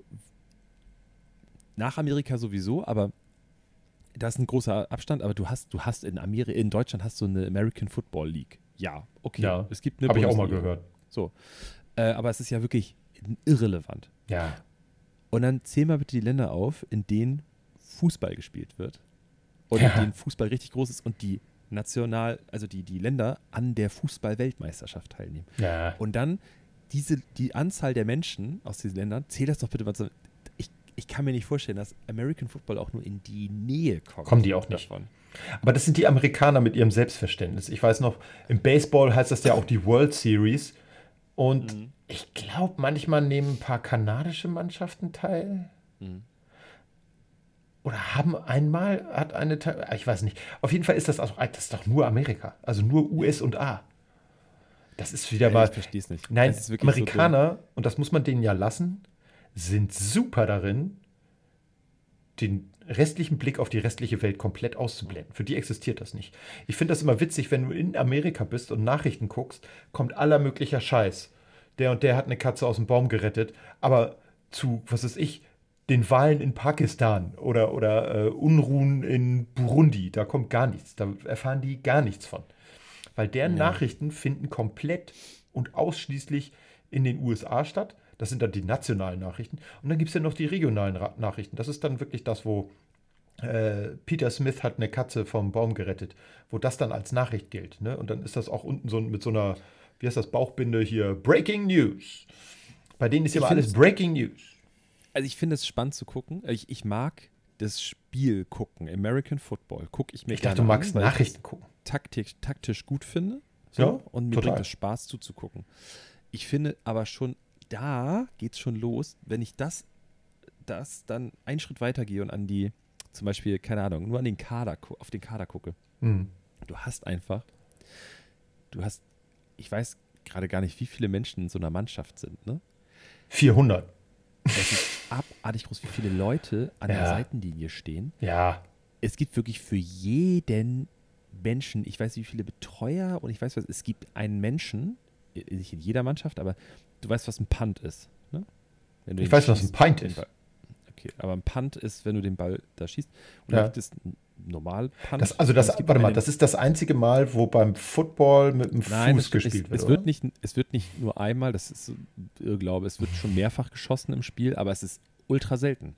nach Amerika sowieso, aber da ist ein großer Abstand, aber du hast, du hast in Amerika, in Deutschland hast du eine American Football League. Ja, okay. Ja, es gibt eine Habe ich auch mal gehört. So. Äh, aber es ist ja wirklich irrelevant. Ja. Und dann zähl mal bitte die Länder auf, in denen Fußball gespielt wird. Und Ja. in denen Fußball richtig groß ist und die national, also die, die Länder an der Fußball-Weltmeisterschaft teilnehmen. Ja. Und dann diese, die Anzahl der Menschen aus diesen Ländern, zähl das doch bitte mal so. Ich, ich kann mir nicht vorstellen, dass American Football auch nur in die Nähe kommt. Kommen die auch nicht. Davon. Aber das sind die Amerikaner mit ihrem Selbstverständnis. Ich weiß noch, im Baseball heißt das ja auch die World Series. Und Mhm. ich glaube, manchmal nehmen ein paar kanadische Mannschaften teil. Mhm. Oder haben einmal, hat eine teil, ich weiß nicht. Auf jeden Fall ist das auch, das ist doch nur Amerika. Also nur US und A. Das ist wieder mal. ich verstehe es nicht. Nein, ist wirklich so Amerikaner, und das muss man denen ja lassen, sind super darin, den restlichen Blick auf die restliche Welt komplett auszublenden. Für die existiert das nicht. Ich finde das immer witzig, wenn du in Amerika bist und Nachrichten guckst, kommt aller möglicher Scheiß. Der und der hat eine Katze aus dem Baum gerettet, aber zu, was weiß ich, den Wahlen in Pakistan oder, oder äh, Unruhen in Burundi, da kommt gar nichts. Da erfahren die gar nichts von. Weil deren Nachrichten finden komplett und ausschließlich in den USA statt. Das sind dann die nationalen Nachrichten. Und dann gibt es ja noch die regionalen Ra Nachrichten. Das ist dann wirklich das, wo äh, Peter Smith hat eine Katze vom Baum gerettet, wo das dann als Nachricht gilt. Ne? Und dann ist das auch unten so mit so einer, wie heißt das, Bauchbinde hier, Breaking News. Bei denen ist ja immer alles Breaking News. Also ich finde es spannend zu gucken. Ich, ich mag das Spiel gucken, American Football. Gucke ich mir Ich dachte, du magst an, Nachrichten gucken. das taktisch, taktisch gut finde. So, Ja, und mir total. bringt es Spaß zuzugucken. Ich finde aber schon, da geht es schon los, wenn ich das, das dann einen Schritt weiter gehe und an die, zum Beispiel, keine Ahnung, nur an den Kader, auf den Kader gucke. Mhm. Du hast einfach, du hast, ich weiß gerade gar nicht, wie viele Menschen in so einer Mannschaft sind, ne? 400. Es ist abartig groß, wie viele Leute an der Ja. Seitenlinie stehen. Ja. Es gibt wirklich für jeden Menschen, ich weiß nicht, wie viele Betreuer und ich weiß was, es gibt einen Menschen, nicht in jeder Mannschaft, aber du weißt, was ein Punt ist. Ne? Ich weiß, was ein Pint ist. Okay, aber ein Punt ist, wenn du den Ball da schießt. Und Ja. dann gibt es normal. Das, also das, warte mal, das ist das einzige Mal, wo beim Football mit dem Nein, Fuß es, gespielt es, wird. es, oder? wird nicht, es wird nicht nur einmal, das ist Irrglaube, es wird schon mehrfach geschossen im Spiel, aber es ist ultra selten.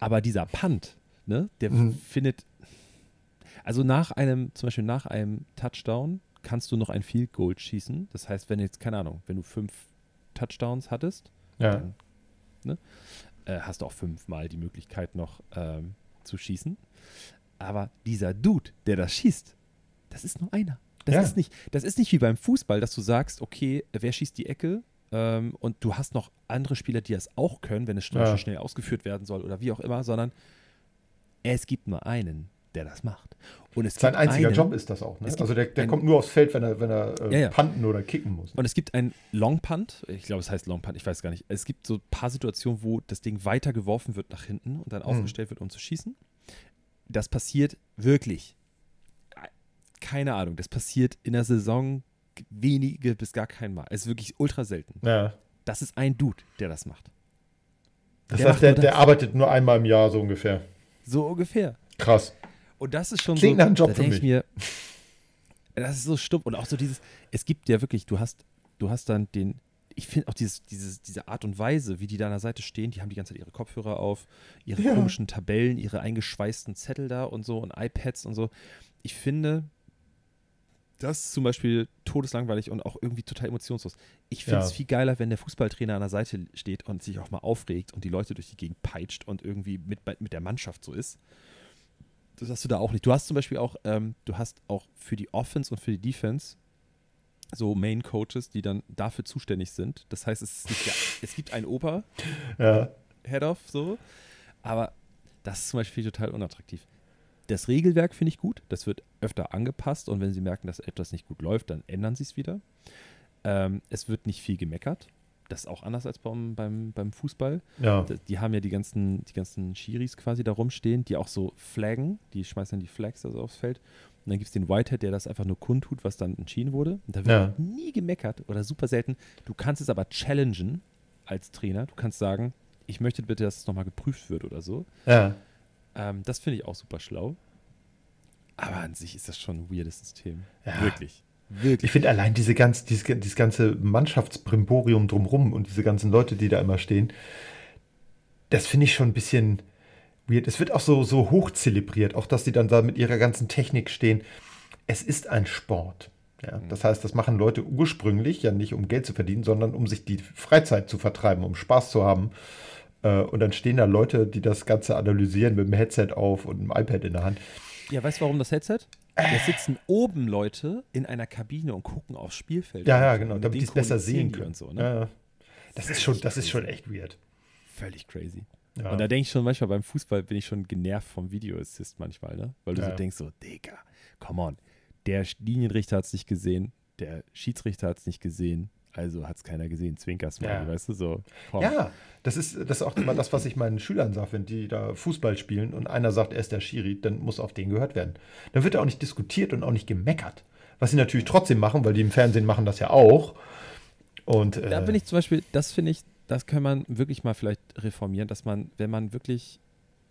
Aber dieser Punt, ne, der Mhm. findet. Also nach einem, zum Beispiel nach einem Touchdown kannst du noch ein Field Goal schießen. Das heißt, wenn jetzt, keine Ahnung, wenn du fünf Touchdowns hattest, Ja. dann ne, äh, hast du auch fünfmal die Möglichkeit noch ähm, zu schießen. Aber dieser Dude, der das schießt, das ist nur einer. Das, Ja. ist nicht, das ist nicht wie beim Fußball, dass du sagst, okay, wer schießt die Ecke? Ähm, und du hast noch andere Spieler, die das auch können, wenn es schnell, Ja. schnell ausgeführt werden soll oder wie auch immer, sondern es gibt nur einen, der das macht. Und es Sein einziger einen, Job ist das auch. Ne? Also der, der ein- kommt nur aufs Feld, wenn er, wenn er äh, Ja, ja. panten oder kicken muss. Und es gibt ein Long Punt, ich glaube, es heißt Long Punt, ich weiß gar nicht. Es gibt so ein paar Situationen, wo das Ding weiter geworfen wird nach hinten und dann aufgestellt wird, um zu schießen. Das passiert wirklich. Keine Ahnung, das passiert in der Saison wenige bis gar kein Mal. Es ist wirklich ultra selten. Ja. Das ist ein Dude, der das macht. Das Der heißt, der, der arbeitet nur einmal im Jahr so ungefähr. So ungefähr. Krass. Und das ist schon Klingt so. nach einem Job da für mich. mir, das ist so stumpf. Und auch so dieses, es gibt ja wirklich, du hast, du hast dann den, ich finde auch dieses, dieses, diese Art und Weise, wie die da an der Seite stehen, die haben die ganze Zeit ihre Kopfhörer auf, ihre Ja. komischen Tabellen, ihre eingeschweißten Zettel da und so und iPads und so. Ich finde, das ist zum Beispiel todeslangweilig und auch irgendwie total emotionslos. Ich finde Ja. es viel geiler, wenn der Fußballtrainer an der Seite steht und sich auch mal aufregt und die Leute durch die Gegend peitscht und irgendwie mit, mit der Mannschaft so ist. Das hast du da auch nicht. Du hast zum Beispiel auch, ähm, du hast auch für die Offense und für die Defense so Main Coaches, die dann dafür zuständig sind. Das heißt, es, nicht der, es gibt einen Ober, Ja. Head-Off, so, aber das ist zum Beispiel total unattraktiv. Das Regelwerk finde ich gut, das wird öfter angepasst und wenn sie merken, dass etwas nicht gut läuft, dann ändern sie es wieder. Ähm, es wird nicht viel gemeckert. Das ist auch anders als beim, beim, beim Fußball. Ja. Die haben ja die ganzen, die ganzen Schiris quasi da rumstehen, die auch so flaggen, die schmeißen dann die Flags also aufs Feld. Und dann gibt es den Whitehead, der das einfach nur kundtut, was dann entschieden wurde. Und da wird Ja. nie gemeckert oder super selten. Du kannst es aber challengen als Trainer. Du kannst sagen, ich möchte bitte, dass es nochmal geprüft wird oder so. Ja. Ähm, das finde ich auch super schlau. Aber an sich ist das schon ein weirdes System. Ja. Wirklich. Wirklich. Ich finde allein diese ganz, dieses, dieses ganze Mannschaftsbrimborium drumrum und diese ganzen Leute, die da immer stehen, das finde ich schon ein bisschen weird. Es wird auch so, so hoch zelebriert, auch dass die dann da mit ihrer ganzen Technik stehen. Es ist ein Sport. Ja, Mhm. das heißt, das machen Leute ursprünglich ja nicht, um Geld zu verdienen, sondern um sich die Freizeit zu vertreiben, um Spaß zu haben. Äh, Und dann stehen da Leute, die das Ganze analysieren mit dem Headset auf und einem iPad in der Hand. Ja, weißt du, warum das Headset? Da sitzen oben Leute in einer Kabine und gucken aufs Spielfeld. Ja, ja, genau, mit damit die es besser sehen können. So, ne? Ja, ja. Das ist schon, das ist schon echt weird. Völlig crazy. Ja. Und da denke ich schon manchmal beim Fußball bin ich schon genervt vom Video Assist manchmal, ne? Weil du Ja. so denkst so, Digga, come on. Der Linienrichter hat es nicht gesehen, der Schiedsrichter hat es nicht gesehen, also hat es keiner gesehen. Zwinker's mal, Ja. weißt du, so. komm. Ja, das ist, das ist auch immer das, was ich meinen Schülern sage, wenn die da Fußball spielen und einer sagt, er ist der Schiri, dann muss auf den gehört werden. Dann wird er auch nicht diskutiert und auch nicht gemeckert. Was sie natürlich trotzdem machen, weil die im Fernsehen machen das ja auch. Und äh, Da bin ich zum Beispiel, das finde ich, das kann man wirklich mal vielleicht reformieren, dass man, wenn man wirklich,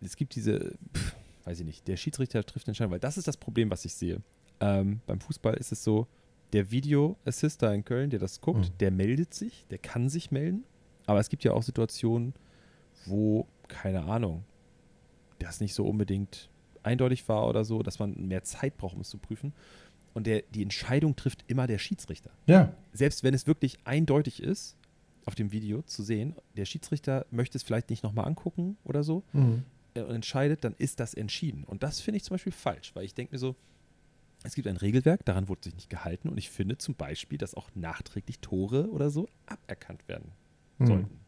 es gibt diese, pff, weiß ich nicht, der Schiedsrichter trifft Entscheidungen, weil das ist das Problem, was ich sehe. Ähm, beim Fußball ist es so, der Video-Assist da in Köln, der das guckt, Mhm. der meldet sich, der kann sich melden, aber es gibt ja auch Situationen, wo, keine Ahnung, das nicht so unbedingt eindeutig war oder so, dass man mehr Zeit braucht, um es zu prüfen. Und der, die Entscheidung trifft immer der Schiedsrichter ja, selbst wenn es wirklich eindeutig ist, auf dem Video zu sehen, der Schiedsrichter möchte es vielleicht nicht nochmal angucken oder so mhm. und entscheidet, dann ist das entschieden. Und das finde ich zum Beispiel falsch, weil ich denke mir so, es gibt ein Regelwerk, daran wurde sich nicht gehalten und ich finde zum Beispiel, dass auch nachträglich Tore oder so aberkannt werden Mhm. sollten.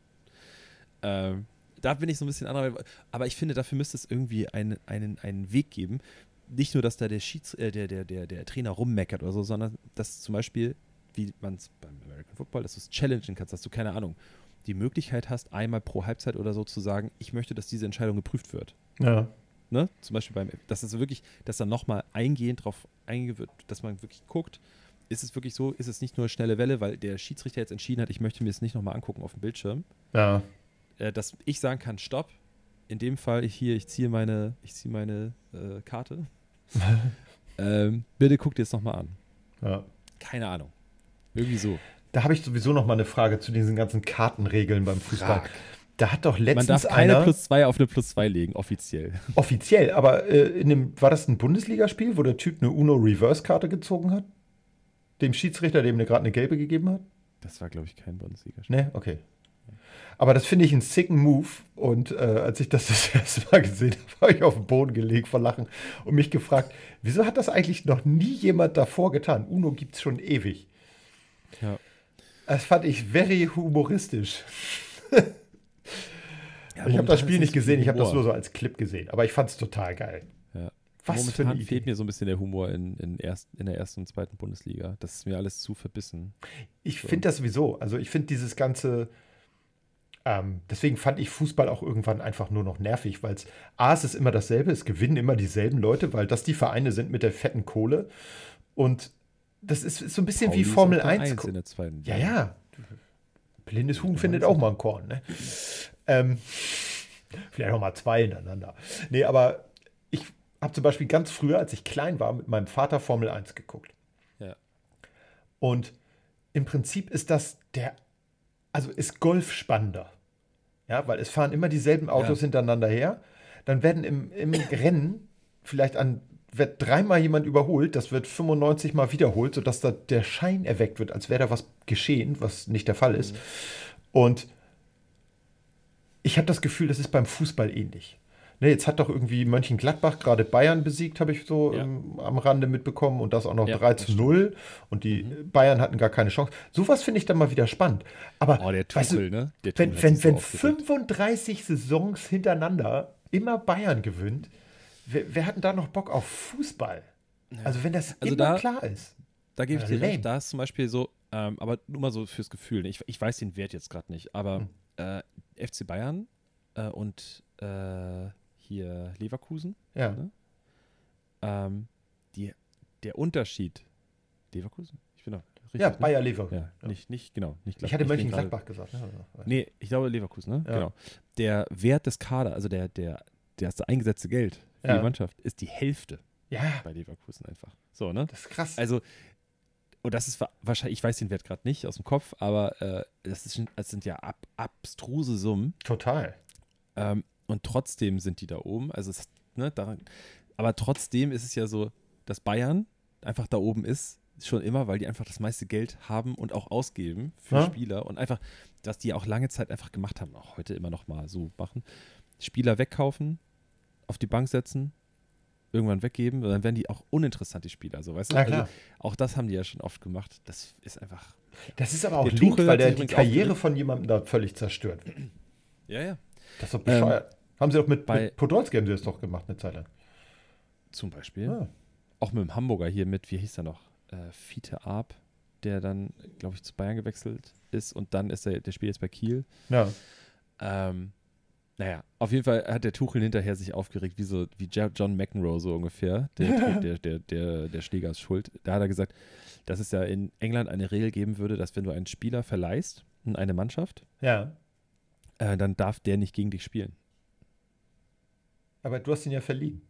Ähm, da bin ich so ein bisschen anderer, aber ich finde, dafür müsste es irgendwie einen, einen, einen Weg geben. Nicht nur, dass da der, Schieds, äh, der, der, der, der Trainer rummeckert oder so, sondern dass zum Beispiel, wie man es beim American Football, dass du es challengen kannst, dass du, keine Ahnung, die Möglichkeit hast, einmal pro Halbzeit oder so zu sagen, ich möchte, dass diese Entscheidung geprüft wird. ja, Ne? Zum Beispiel beim, dass es wirklich, dass dann nochmal eingehend drauf eingeht, wird, dass man wirklich guckt, ist es wirklich so, ist es nicht nur schnelle Welle, weil der Schiedsrichter jetzt entschieden hat, ich möchte mir es nicht nochmal angucken auf dem Bildschirm, ja, äh, dass ich sagen kann, stopp, in dem Fall hier, ich ziehe meine, ich ziehe meine äh, Karte. ähm, bitte guck dir es nochmal an. ja. Keine Ahnung. Irgendwie so. Da habe ich sowieso noch mal eine Frage zu diesen ganzen Kartenregeln beim Fußball. Frag. Da hat doch Man letztens darf keine einer, plus zwei auf eine plus zwei legen, offiziell. offiziell, aber äh, in dem, war das ein Bundesligaspiel, wo der Typ eine Uno-Reverse-Karte gezogen hat? Dem Schiedsrichter, dem gerade eine gelbe gegeben hat? Das war, glaube ich, kein Bundesligaspiel. Ne, okay. Aber das finde ich einen sicken Move. Und äh, als ich das das erste Mal gesehen habe, habe ich auf den Boden gelegt vor Lachen und mich gefragt, wieso hat das eigentlich noch nie jemand davor getan? Uno gibt es schon ewig. Ja. Das fand ich very humoristisch. Ja, ich habe das Spiel nicht gesehen, ich habe das nur so als Clip gesehen. Aber ich fand es total geil. Ja. Was Momentan eine Idee. fehlt mir so ein bisschen der Humor in, in, erst, in der ersten und zweiten Bundesliga. Das ist mir alles zu verbissen. Ich So. finde das sowieso. Also ich finde dieses ganze. Ähm, deswegen fand ich Fußball auch irgendwann einfach nur noch nervig, weil es A, es ist immer dasselbe, es gewinnen immer dieselben Leute, weil das die Vereine sind mit der fetten Kohle. Und das ist, ist so ein bisschen Pauli wie Formel auf der 1. Eins in der zweiten Ja, ja. Blindes Huhn findet auch mal ein Korn, ne? Ähm, vielleicht auch mal zwei hintereinander. Nee, aber ich habe zum Beispiel ganz früher, als ich klein war, mit meinem Vater Formel 1 geguckt. Ja. Und im Prinzip ist das der, also ist Golf spannender. Ja, weil es fahren immer dieselben Autos Ja. hintereinander her. Dann werden im, im Rennen vielleicht an, wird dreimal jemand überholt, das wird 95 Mal wiederholt, sodass da der Schein erweckt wird, als wäre da was geschehen, was nicht der Fall ist. Und ich habe das Gefühl, das ist beim Fußball ähnlich. Ne, jetzt hat doch irgendwie Mönchengladbach gerade Bayern besiegt, habe ich so Ja. ähm, am Rande mitbekommen und das auch noch Ja, 3 das zu 0 und die Mhm. Bayern hatten gar keine Chance. Sowas finde ich dann mal wieder spannend. Aber Oh, der weißt du, Tuchel, ne? Der wenn, Tuchel wenn, so wenn aufgeregt. 35 Saisons hintereinander immer Bayern gewinnt, wer, wer hat denn da noch Bock auf Fußball? Also wenn das Also immer da- klar ist. Da gebe ich dir recht. Da ist zum Beispiel so, ähm, aber nur mal so fürs Gefühl. ne? Ich, ich weiß den Wert jetzt gerade nicht, aber Hm. äh, FC Bayern äh, und äh, hier Leverkusen, Ja. Ne? ähm, die, der Unterschied. Leverkusen? Ich bin doch richtig. Ja, ne? Bayer Leverkusen. Ja, Ja. Nicht, nicht, genau. Nicht Ich hatte Mönchengladbach gesagt. Ne? gerade- Nee, ich glaube Leverkusen, ne? Ja. Genau. Der Wert des Kader, also der, der, das eingesetzte Geld für Ja. die Mannschaft, ist die Hälfte Ja, bei Leverkusen einfach. So, ne? das ist krass. Also, und das ist wa- wahrscheinlich, ich weiß den Wert gerade nicht aus dem Kopf, aber äh, das, ist, das sind ja ab, abstruse Summen. Total. Ähm, und trotzdem sind die da oben. Also, es, ne, daran, aber trotzdem ist es ja so, dass Bayern einfach da oben ist, schon immer, weil die einfach das meiste Geld haben und auch ausgeben für Ja. Spieler und einfach, dass die auch lange Zeit einfach gemacht haben, auch heute immer noch mal so machen. Spieler wegkaufen, auf die Bank setzen, irgendwann weggeben, dann werden die auch uninteressant, die Spieler. So, weißt du? Also, auch das haben die ja schon oft gemacht. Das ist einfach. Das ist aber auch Tuchel weil der die Karriere von jemandem da völlig zerstört. Ja, ja. Das ist doch bescheuert. Haben sie doch mit, bei- mit Podolski haben sie das doch gemacht eine Zeit lang. Zum Beispiel. Ja. Auch mit dem Hamburger hier mit, wie hieß er noch? Äh, Fiete Arp, der dann, glaube ich, zu Bayern gewechselt ist und dann ist er, der spielt jetzt bei Kiel. ja. Ähm, naja, auf jeden Fall hat der Tuchel hinterher sich aufgeregt, wie so, wie Ja- John McEnroe so ungefähr. Der, der, der, der, der Schläger ist schuld. Da hat er gesagt, dass es ja in England eine Regel geben würde, dass wenn du einen Spieler verleihst in eine Mannschaft, Ja. äh, dann darf der nicht gegen dich spielen. Aber du hast ihn ja verliehen.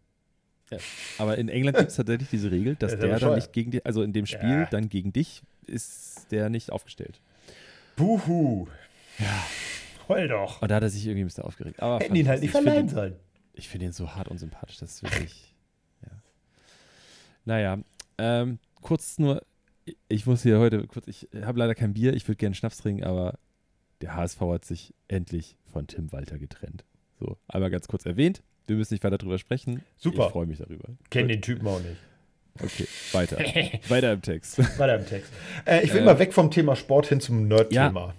Aber in England gibt es tatsächlich diese Regel, dass Ja, ja der dann nicht gegen dich, also in dem Spiel Ja. dann gegen dich ist der nicht aufgestellt. Buhu. Ja. Heul doch. Und da hat er sich irgendwie ein bisschen aufgeregt. Aber Hätten ihn halt nicht verleihen Ich sollen. finde ihn, ich find ihn so hart unsympathisch. Das ist wirklich. ja. Naja, ähm, kurz nur. ich- Ich muss hier heute kurz. Ich habe leider kein Bier. Ich würde gerne Schnaps trinken, aber der HSV hat sich endlich von Tim Walter getrennt. So, einmal ganz kurz erwähnt. Wir müssen nicht weiter drüber sprechen. Super. Ich freue mich darüber. Kenn Gut. den Typen auch nicht. Okay, weiter. weiter im Text. Weiter im Text. Äh, ich will Äh, mal weg vom Thema Sport hin zum Nerd-Thema. Ja,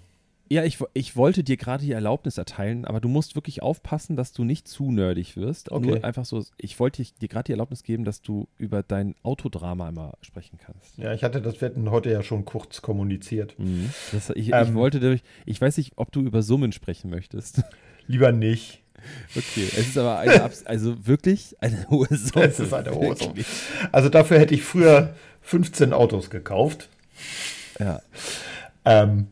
ich, wo- ich wollte dir gerade die Erlaubnis erteilen, aber du musst wirklich aufpassen, dass du nicht zu nerdig wirst. Okay. Nur einfach so, ich wollte dir gerade die Erlaubnis geben, dass du über dein Autodrama einmal sprechen kannst. Ja. ich hatte das Wetten heute ja schon kurz kommuniziert. Das, ich, ich Ähm. wollte dadurch, ich weiß nicht, ob du über Summen sprechen möchtest. Lieber nicht. Okay, es ist aber eine, Abs also wirklich eine hohe Summe. Es ist eine hohe Summe. Also dafür hätte ich früher 15 Autos gekauft. Ja, Ähm,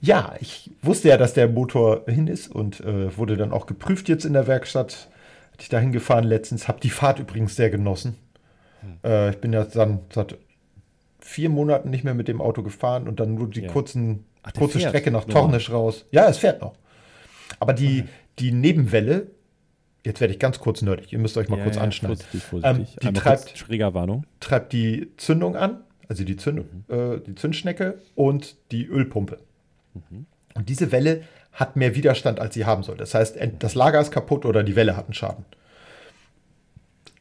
ja, ich wusste ja, dass der Motor hin ist und äh, wurde dann auch geprüft jetzt in der Werkstatt. Hatte ich da hingefahren letztens, habe die Fahrt übrigens sehr genossen. Hm. Äh, ich bin ja dann seit vier Monaten nicht mehr mit dem Auto gefahren und dann nur die Ja. kurzen, Ach, kurze fährt Strecke nach. Tornisch raus. Ja, es fährt noch. Aber die, die Nebenwelle, jetzt werde ich ganz kurz nerdig, ihr müsst euch mal Ja, kurz ja, anschneiden, Vorsichtig, vorsichtig. Ähm, die treibt- Schrägerwarnung. treibt die Zündung an, also die, Zünd, äh, die Zündschnecke und die Ölpumpe. Und diese Welle hat mehr Widerstand, als sie haben soll. Das heißt, das Lager ist kaputt oder die Welle hat einen Schaden.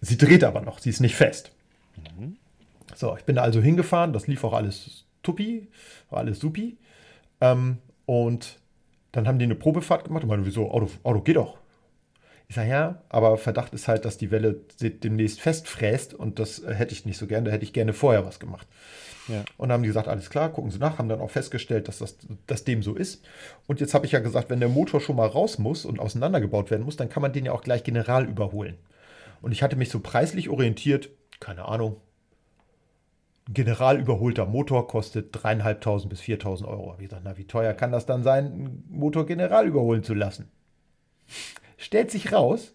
Sie dreht aber noch, sie ist nicht fest. So, ich bin da also hingefahren, das lief auch alles tuppi, war alles supi. Ähm, und dann haben die eine Probefahrt gemacht und meinen, wieso, Auto, Auto geht doch. Ich sage, ja, aber Verdacht ist halt, dass die Welle demnächst festfräst und das äh, hätte ich nicht so gern, da hätte ich gerne vorher was gemacht. Ja. Und haben die gesagt, alles klar, gucken Sie nach, haben dann auch festgestellt, dass das dass dem so ist. Und jetzt habe ich ja gesagt, wenn der Motor schon mal raus muss und auseinandergebaut werden muss, dann kann man den ja auch gleich general überholen. Und ich hatte mich so preislich orientiert, keine Ahnung, ein general überholter Motor kostet 3.500 bis 4.000 Euro. Hab ich gesagt, na, wie teuer kann das dann sein, einen Motor general überholen zu lassen? Stellt sich raus,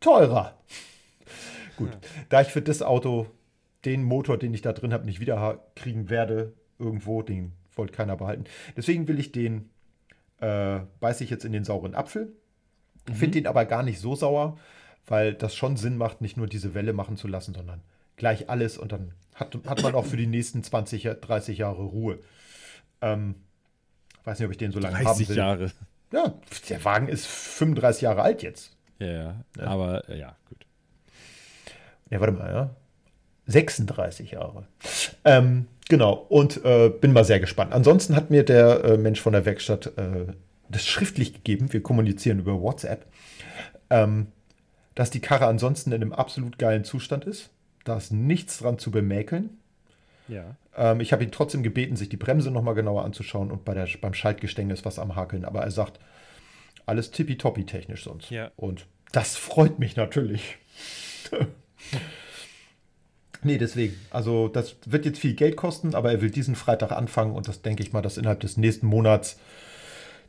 teurer. Gut, da ich für das Auto den Motor, den ich da drin habe, nicht wieder kriegen werde, irgendwo, den wollte keiner behalten. Deswegen will ich den, äh, beiße ich jetzt in den sauren Apfel. Finde den aber gar nicht so sauer, weil das schon Sinn macht, nicht nur diese Welle machen zu lassen, sondern gleich alles und dann hat, hat man auch für die nächsten 20, Ja- 30 Jahre Ruhe. Ähm, weiß nicht, ob ich den so lange haben 30 will. Jahre. Ja, der Wagen ist 35 Jahre alt jetzt. Ja, ja. Aber äh, ja, gut. Ja, warte mal, ja. 36 Jahre. Ähm, genau, und äh, bin mal sehr gespannt. Ansonsten hat mir der äh, Mensch von der Werkstatt äh, das schriftlich gegeben. Wir kommunizieren über WhatsApp. Ähm, dass die Karre ansonsten in einem absolut geilen Zustand ist. Da ist nichts dran zu bemäkeln. Ja. Ähm, ich habe ihn trotzdem gebeten, sich die Bremse nochmal genauer anzuschauen und bei der, beim Schaltgestänge ist was am Hakeln. Aber er sagt, alles tippitoppi technisch sonst. Ja. Und das freut mich natürlich. nee, deswegen. Also, das wird jetzt viel Geld kosten, aber er will diesen Freitag anfangen und das denke ich mal, dass innerhalb des nächsten Monats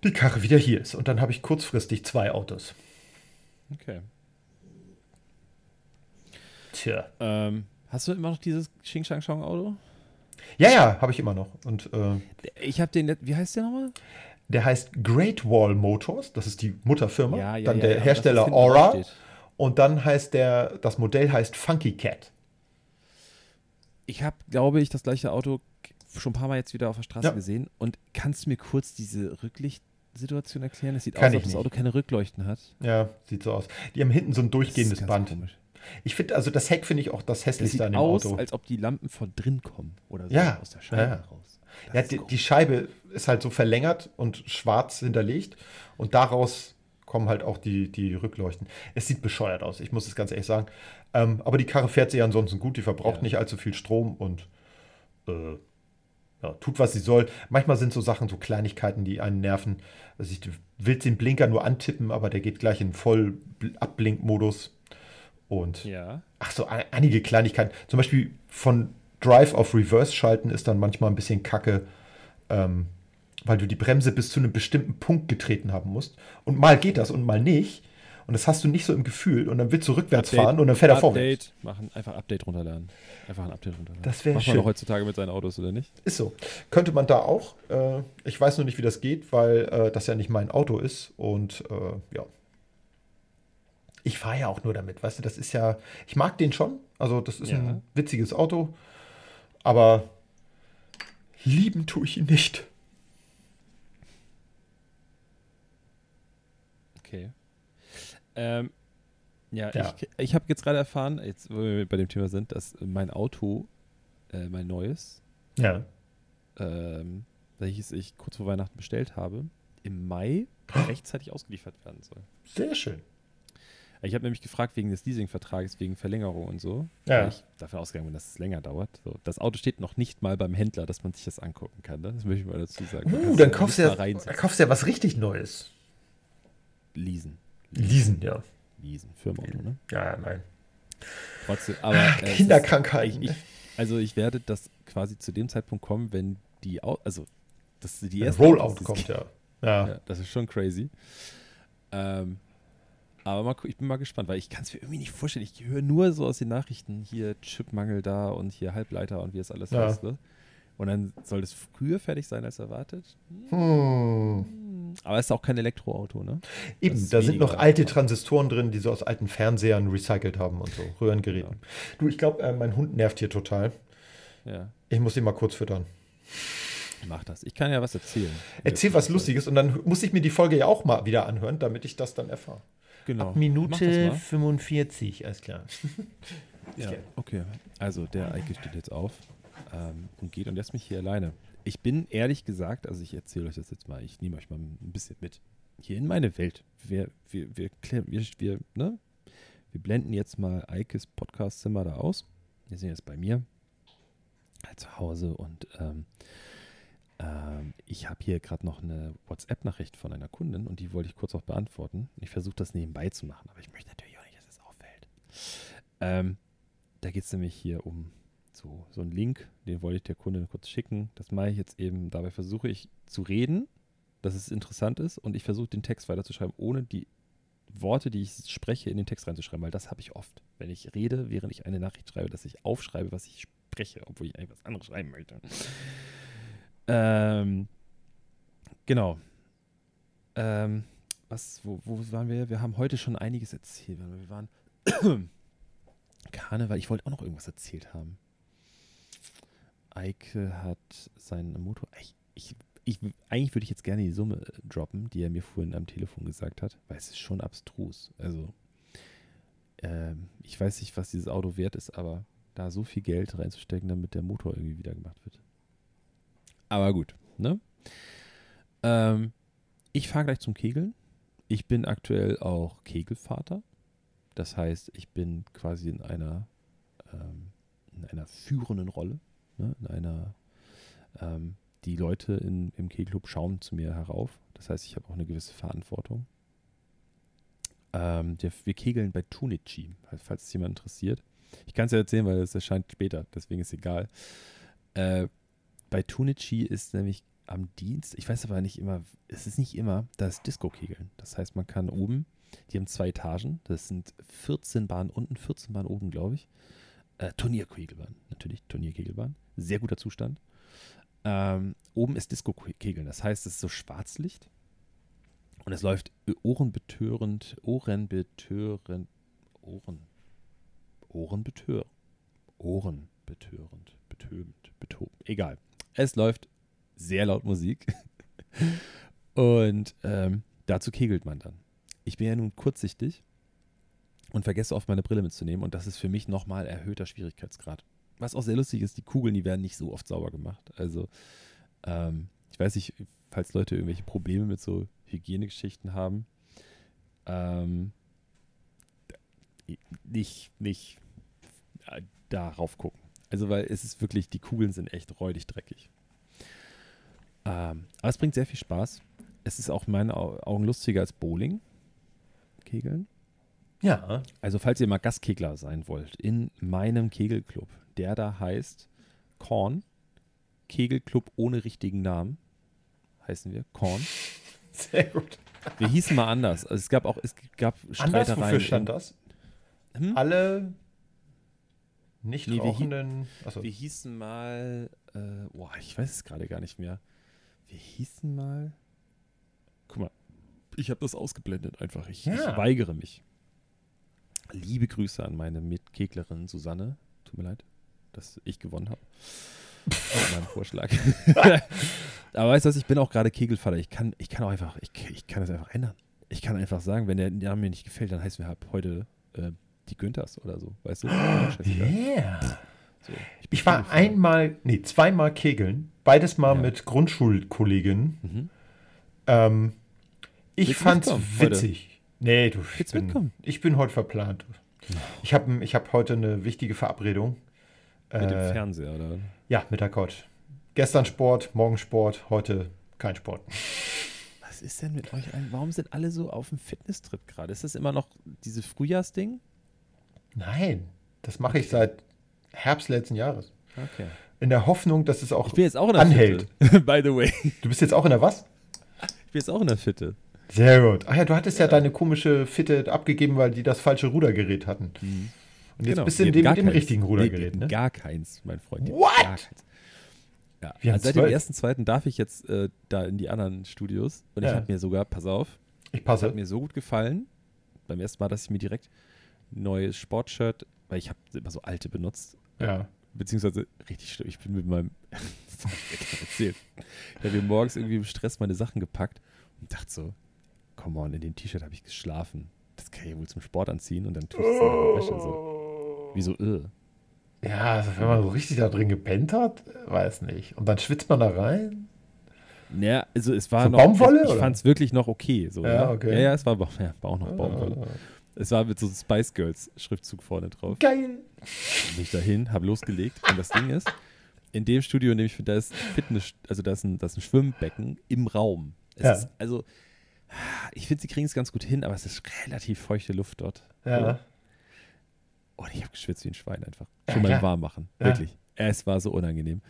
die Karre wieder hier ist. Und dann habe ich kurzfristig zwei Autos. Okay. Tja. Ähm, hast du immer noch dieses Xing Shang Shang Auto? Ja, ja, habe ich immer noch. Und äh, Ich habe den, wie heißt der nochmal? der heißt Great Wall Motors. Das ist die Mutterfirma. dann der aber Hersteller das, was hinten Aura. Und dann heißt der, das Modell heißt Funky Cat. Ich habe, glaube ich, das gleiche Auto schon ein paar Mal jetzt wieder auf der Straße Ja. gesehen. Und kannst du mir kurz diese Rücklichtsituation erklären? Es sieht Kann aus, als ob das. Auto keine Rückleuchten hat. Ja, sieht so aus. Die haben hinten so ein Das durchgehendes Band. komisch. Ich finde, also das Heck finde ich auch das Das hässlichste sieht an dem aus, Auto. als ob die Lampen von drin kommen. Oder so Ja, aus der Scheibe ja. raus. Das Ja, die, die Scheibe ist halt so verlängert und schwarz hinterlegt und daraus kommen halt auch die, die Rückleuchten. Es sieht bescheuert aus, ich muss es ganz ehrlich sagen. Ähm, aber die Karre fährt sich ansonsten gut, die verbraucht Ja. nicht allzu viel Strom und äh, ja, tut, was sie soll. Manchmal sind so Sachen, so Kleinigkeiten, die einen nerven. Also ich, du willst den Blinker nur antippen, aber der geht gleich in voll Abblinkmodus. Und ja. Ach so, ein- einige Kleinigkeiten. Zum Beispiel von Drive auf Reverse schalten ist dann manchmal ein bisschen kacke, ähm, weil du die Bremse bis zu einem bestimmten Punkt getreten haben musst. Und mal geht das und mal nicht. Und das hast du nicht so im Gefühl. Und dann willst du rückwärts Update- fahren und dann fährt er vorwärts. Update machen, einfach Update runterladen. Einfach ein Update runterladen. Das wär Macht man schön. heutzutage mit seinen Autos, oder nicht? Ist so. Könnte man da auch. Äh, ich weiß nur nicht, wie das geht, weil äh, das ja nicht mein Auto ist. Und äh, ja. Ich fahre ja auch nur damit, weißt du, das ist ja, ich mag den schon. Also, das ist Ja. ein witziges Auto. Aber lieben tue ich ihn nicht. Okay. Ähm, ja, Ja. ich, ich habe jetzt gerade erfahren, jetzt wo wir bei dem Thema sind, dass mein Auto, äh, mein neues, Ja. ähm, welches ich kurz vor Weihnachten bestellt habe, im Mai rechtzeitig ausgeliefert werden soll. Sehr schön. Ich habe nämlich gefragt wegen des Leasingvertrages, wegen Verlängerung und so. Ja. Weil ich davon ausgegangen bin, dass es länger dauert. So, das Auto steht noch nicht mal beim Händler, dass man sich das angucken kann. Ne? Das möchte ich mal dazu sagen. Uh, dann kaufst du ja, dann kaufst du ja was richtig Neues. Leasen. Leasen, ja. Leasen, Firmenauto, ne? Ja, nein. Trotzdem, aber. äh, es ist- Kinderkrankheiten. Ich, also ich werde das quasi zu dem Zeitpunkt kommen, wenn die, Au also das die Wenn erste Rollout die es kommt, ja. Ja. Ja, das ist schon crazy. Ähm, aber mal, ich bin mal gespannt, weil ich kann es mir irgendwie nicht vorstellen. Ich höre nur so aus den Nachrichten, hier Chipmangel da und hier Halbleiter und wie es alles Ja. heißt. Ne? Und dann soll es früher fertig sein als erwartet. Hm. Aber es ist auch kein Elektroauto, ne? Eben, da sind noch alte Transistoren drin, die so aus alten Fernsehern recycelt haben und so, Röhrengeräten. Du, ich glaube, äh, mein Hund nervt hier total. Ja, Ich muss ihn mal kurz füttern. mach das. Ich kann ja was erzählen. Erzähl was Lustiges und dann muss ich mir die Folge ja auch mal wieder anhören, damit ich das dann erfahre. Genau. Mach Minute das 45, alles klar. Ja, okay. Also, der Eike steht jetzt auf ähm, und geht und lässt mich hier alleine. Ich bin ehrlich gesagt, also ich erzähle euch das jetzt mal, ich nehme euch mal ein bisschen mit. Hier in meine Welt. Wir, wir, wir, wir, wir, ne? wir blenden jetzt mal Eikes Podcastzimmer da aus. Wir sind jetzt bei mir halt zu Hause und ähm, ähm, ich habe hier gerade noch eine WhatsApp-Nachricht von einer Kundin und die wollte ich kurz auch beantworten. Ich versuche das nebenbei zu machen, aber ich möchte natürlich auch nicht, dass es auffällt. Ähm, da geht es nämlich hier um so, so einen Link, den wollte ich der Kundin kurz schicken. Das mache ich jetzt eben. Dabei versuche ich zu reden, dass es interessant ist und ich versuche den Text weiterzuschreiben, ohne die Worte, die ich spreche, in den Text reinzuschreiben, weil das habe ich oft. Wenn ich rede, während ich eine Nachricht schreibe, dass ich aufschreibe, was ich spreche, obwohl ich eigentlich was anderes schreiben möchte. Ähm, genau. Ähm, was, wo, wo waren wir? Wir haben heute schon einiges erzählt. Wir waren Karneval. Ich wollte auch noch irgendwas erzählt haben. Eike hat sein Motor. Ich, ich, ich, eigentlich würde ich jetzt gerne die Summe äh, droppen, die er mir vorhin am Telefon gesagt hat, weil es ist schon abstrus. Also, ähm, ich weiß nicht, was dieses Auto wert ist, aber da so viel Geld reinzustecken, damit der Motor irgendwie wieder gemacht wird. Aber gut, ne? Ähm, ich fahre gleich zum Kegeln. Ich bin aktuell auch Kegelvater. Das heißt, ich bin quasi in einer, ähm, in einer führenden Rolle. Ne? In einer, ähm, die Leute in, im Kegelclub schauen zu mir herauf. Das heißt, ich habe auch eine gewisse Verantwortung. Ähm, der, wir kegeln bei Tunichi, falls es jemand interessiert. Ich kann es ja erzählen, weil es erscheint später, deswegen ist egal. Äh, bei Tunichi ist nämlich am Dienst, ich weiß aber nicht immer, es ist nicht immer das Disco-Kegeln. Das heißt, man kann oben, die haben zwei Etagen, das sind 14 Bahnen unten, 14 Bahnen oben, glaube ich. Äh, Turnierkegelbahn, natürlich, Turnierkegelbahn. Sehr guter Zustand. Ähm, oben ist Disco-Kegeln, das heißt, es ist so Schwarzlicht. Und es läuft ohrenbetörend, ohrenbetörend, Ohren, ohrenbetörend, ohrenbetörend, betöbend, betobend, egal. Es läuft sehr laut Musik und ähm, dazu kegelt man dann. Ich bin ja nun kurzsichtig und vergesse oft meine Brille mitzunehmen und das ist für mich nochmal erhöhter Schwierigkeitsgrad. Was auch sehr lustig ist, die Kugeln, die werden nicht so oft sauber gemacht. Also ähm, ich weiß nicht, falls Leute irgendwelche Probleme mit so Hygienegeschichten haben, ähm, nicht, nicht äh, darauf gucken. Also, weil es ist wirklich, die Kugeln sind echt räudig dreckig. Ähm, aber es bringt sehr viel Spaß. Es ist auch in meinen Au- Augen lustiger als Bowling. Kegeln. Ja, Also, falls ihr mal Gastkegler sein wollt, in meinem Kegelclub, der da heißt Korn, Kegelclub ohne richtigen Namen, heißen wir, Korn. sehr gut. Wir hießen mal anders. Also es gab auch, es gab Anders, Streitereien. wofür stand das? hm? Alle nicht Nee, wir rauchenden. Achso. Wir hießen mal, äh, boah, ich weiß es gerade gar nicht mehr. Wir hießen mal, guck mal, ich habe das ausgeblendet einfach. Ich, Ja. ich weigere mich. Liebe Grüße an meine Mitkeglerin Susanne. Tut mir leid, dass ich gewonnen habe. Mit meinem Vorschlag. Aber weißt du was, ich bin auch gerade Kegelvater. Ich kann, ich kann auch einfach, ich, ich kann das einfach ändern. Ich kann einfach sagen, wenn der Name mir nicht gefällt, dann heißen wir ab heute äh, die Günthers oder so. Weißt du? Scheißegal. Yeah. So, bin Ich war einmal, nee, zweimal kegeln. Beides mal Ja. mit Grundschulkolleginnen. Mhm. Ähm, ich Willst fand's mitkommen heute? Nee, du, ich Willst bin, mitkommen? ich bin heute verplant. Ich habe ich hab heute eine wichtige Verabredung. Mit dem Äh, Fernseher, oder? ja, mit der Couch. Gestern Sport, morgen Sport, heute kein Sport. Was ist denn mit euch allen? Warum sind alle so auf dem Fitnesstrip gerade? Ist das immer noch dieses Frühjahrsding? Nein, das mache ich seit Herbst letzten Jahres. Okay. In der Hoffnung, dass es auch. Ich bin jetzt auch in der Anhält. Fitte. By the way. Du bist jetzt auch in der was? Ich bin jetzt auch in der Fitte. Sehr gut. Ach ja, du hattest ja, deine komische Fitte abgegeben, weil die das falsche Rudergerät hatten. Und jetzt Genau. bist du in dem, mit dem richtigen. Rudergerät, Nee, ne? Gar keins, mein Freund. What? Gar keins. Ja, also seit dem zwölf. ersten, zweiten darf ich jetzt äh, da in die anderen Studios. Und ich Ja. habe mir sogar, pass auf, Ich passe. hat mir so gut gefallen, beim ersten Mal, dass ich mir direkt ein neues Sportshirt, weil ich habe immer so alte benutzt, Ja. beziehungsweise richtig schlimm, ich bin mit meinem, das hab ich erzählt, ich habe mir morgens irgendwie im Stress meine Sachen gepackt und dachte so, come on, in dem T-Shirt habe ich geschlafen. Das kann ich ja wohl zum Sport anziehen und dann tue ich es in meine Wäsche so. Wie so, äh. Ja, also wenn man so richtig da drin gepennt hat, weiß nicht. Und dann schwitzt man da rein. Naja, also es war So noch, Baumwolle, ich oder? fand es wirklich noch okay. So, Ja, okay. Ja, ja, es war, ja, war auch noch Baumwolle. Ah, Es war mit so einem Spice Girls Schriftzug vorne drauf. Geil. Bin ich dahin, habe losgelegt. Und das Ding ist, in dem Studio, in dem ich da ist Fitness, also da ist ein, da ist ein Schwimmbecken im Raum. Es Ja. ist, also, ich finde, sie kriegen es ganz gut hin, aber es ist relativ feuchte Luft dort. Ja. Und ich habe geschwitzt wie ein Schwein einfach. Schon mal warm machen. Ja. Wirklich. Es war so unangenehm.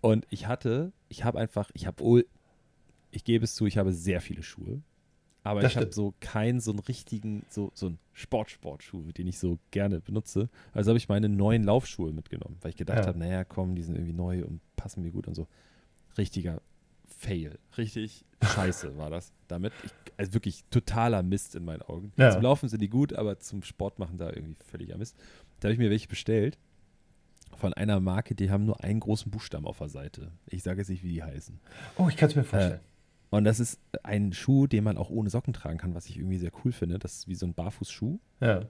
Und ich hatte, ich habe einfach, ich habe, wohl- ich gebe es zu, ich habe sehr viele Schuhe. Aber Das ich habe so keinen so einen richtigen, so, so einen Sport-Sportschuh, den ich so gerne benutze. Also habe ich meine neuen Laufschuhe mitgenommen, weil ich gedacht Ja. habe, naja, komm, die sind irgendwie neu und passen mir gut und so. Richtiger Fail. Richtig scheiße war das damit. Ich, also wirklich totaler Mist in meinen Augen. Ja. Zum Laufen sind die gut, aber zum Sport machen da irgendwie völliger Mist. Da habe ich mir welche bestellt von einer Marke, die haben nur einen großen Buchstaben auf der Seite. Ich sage jetzt nicht, wie die heißen. Oh, ich kann es mir vorstellen. Und das ist ein Schuh, den man auch ohne Socken tragen kann, was ich irgendwie sehr cool finde. Das ist wie so ein Barfußschuh. ja.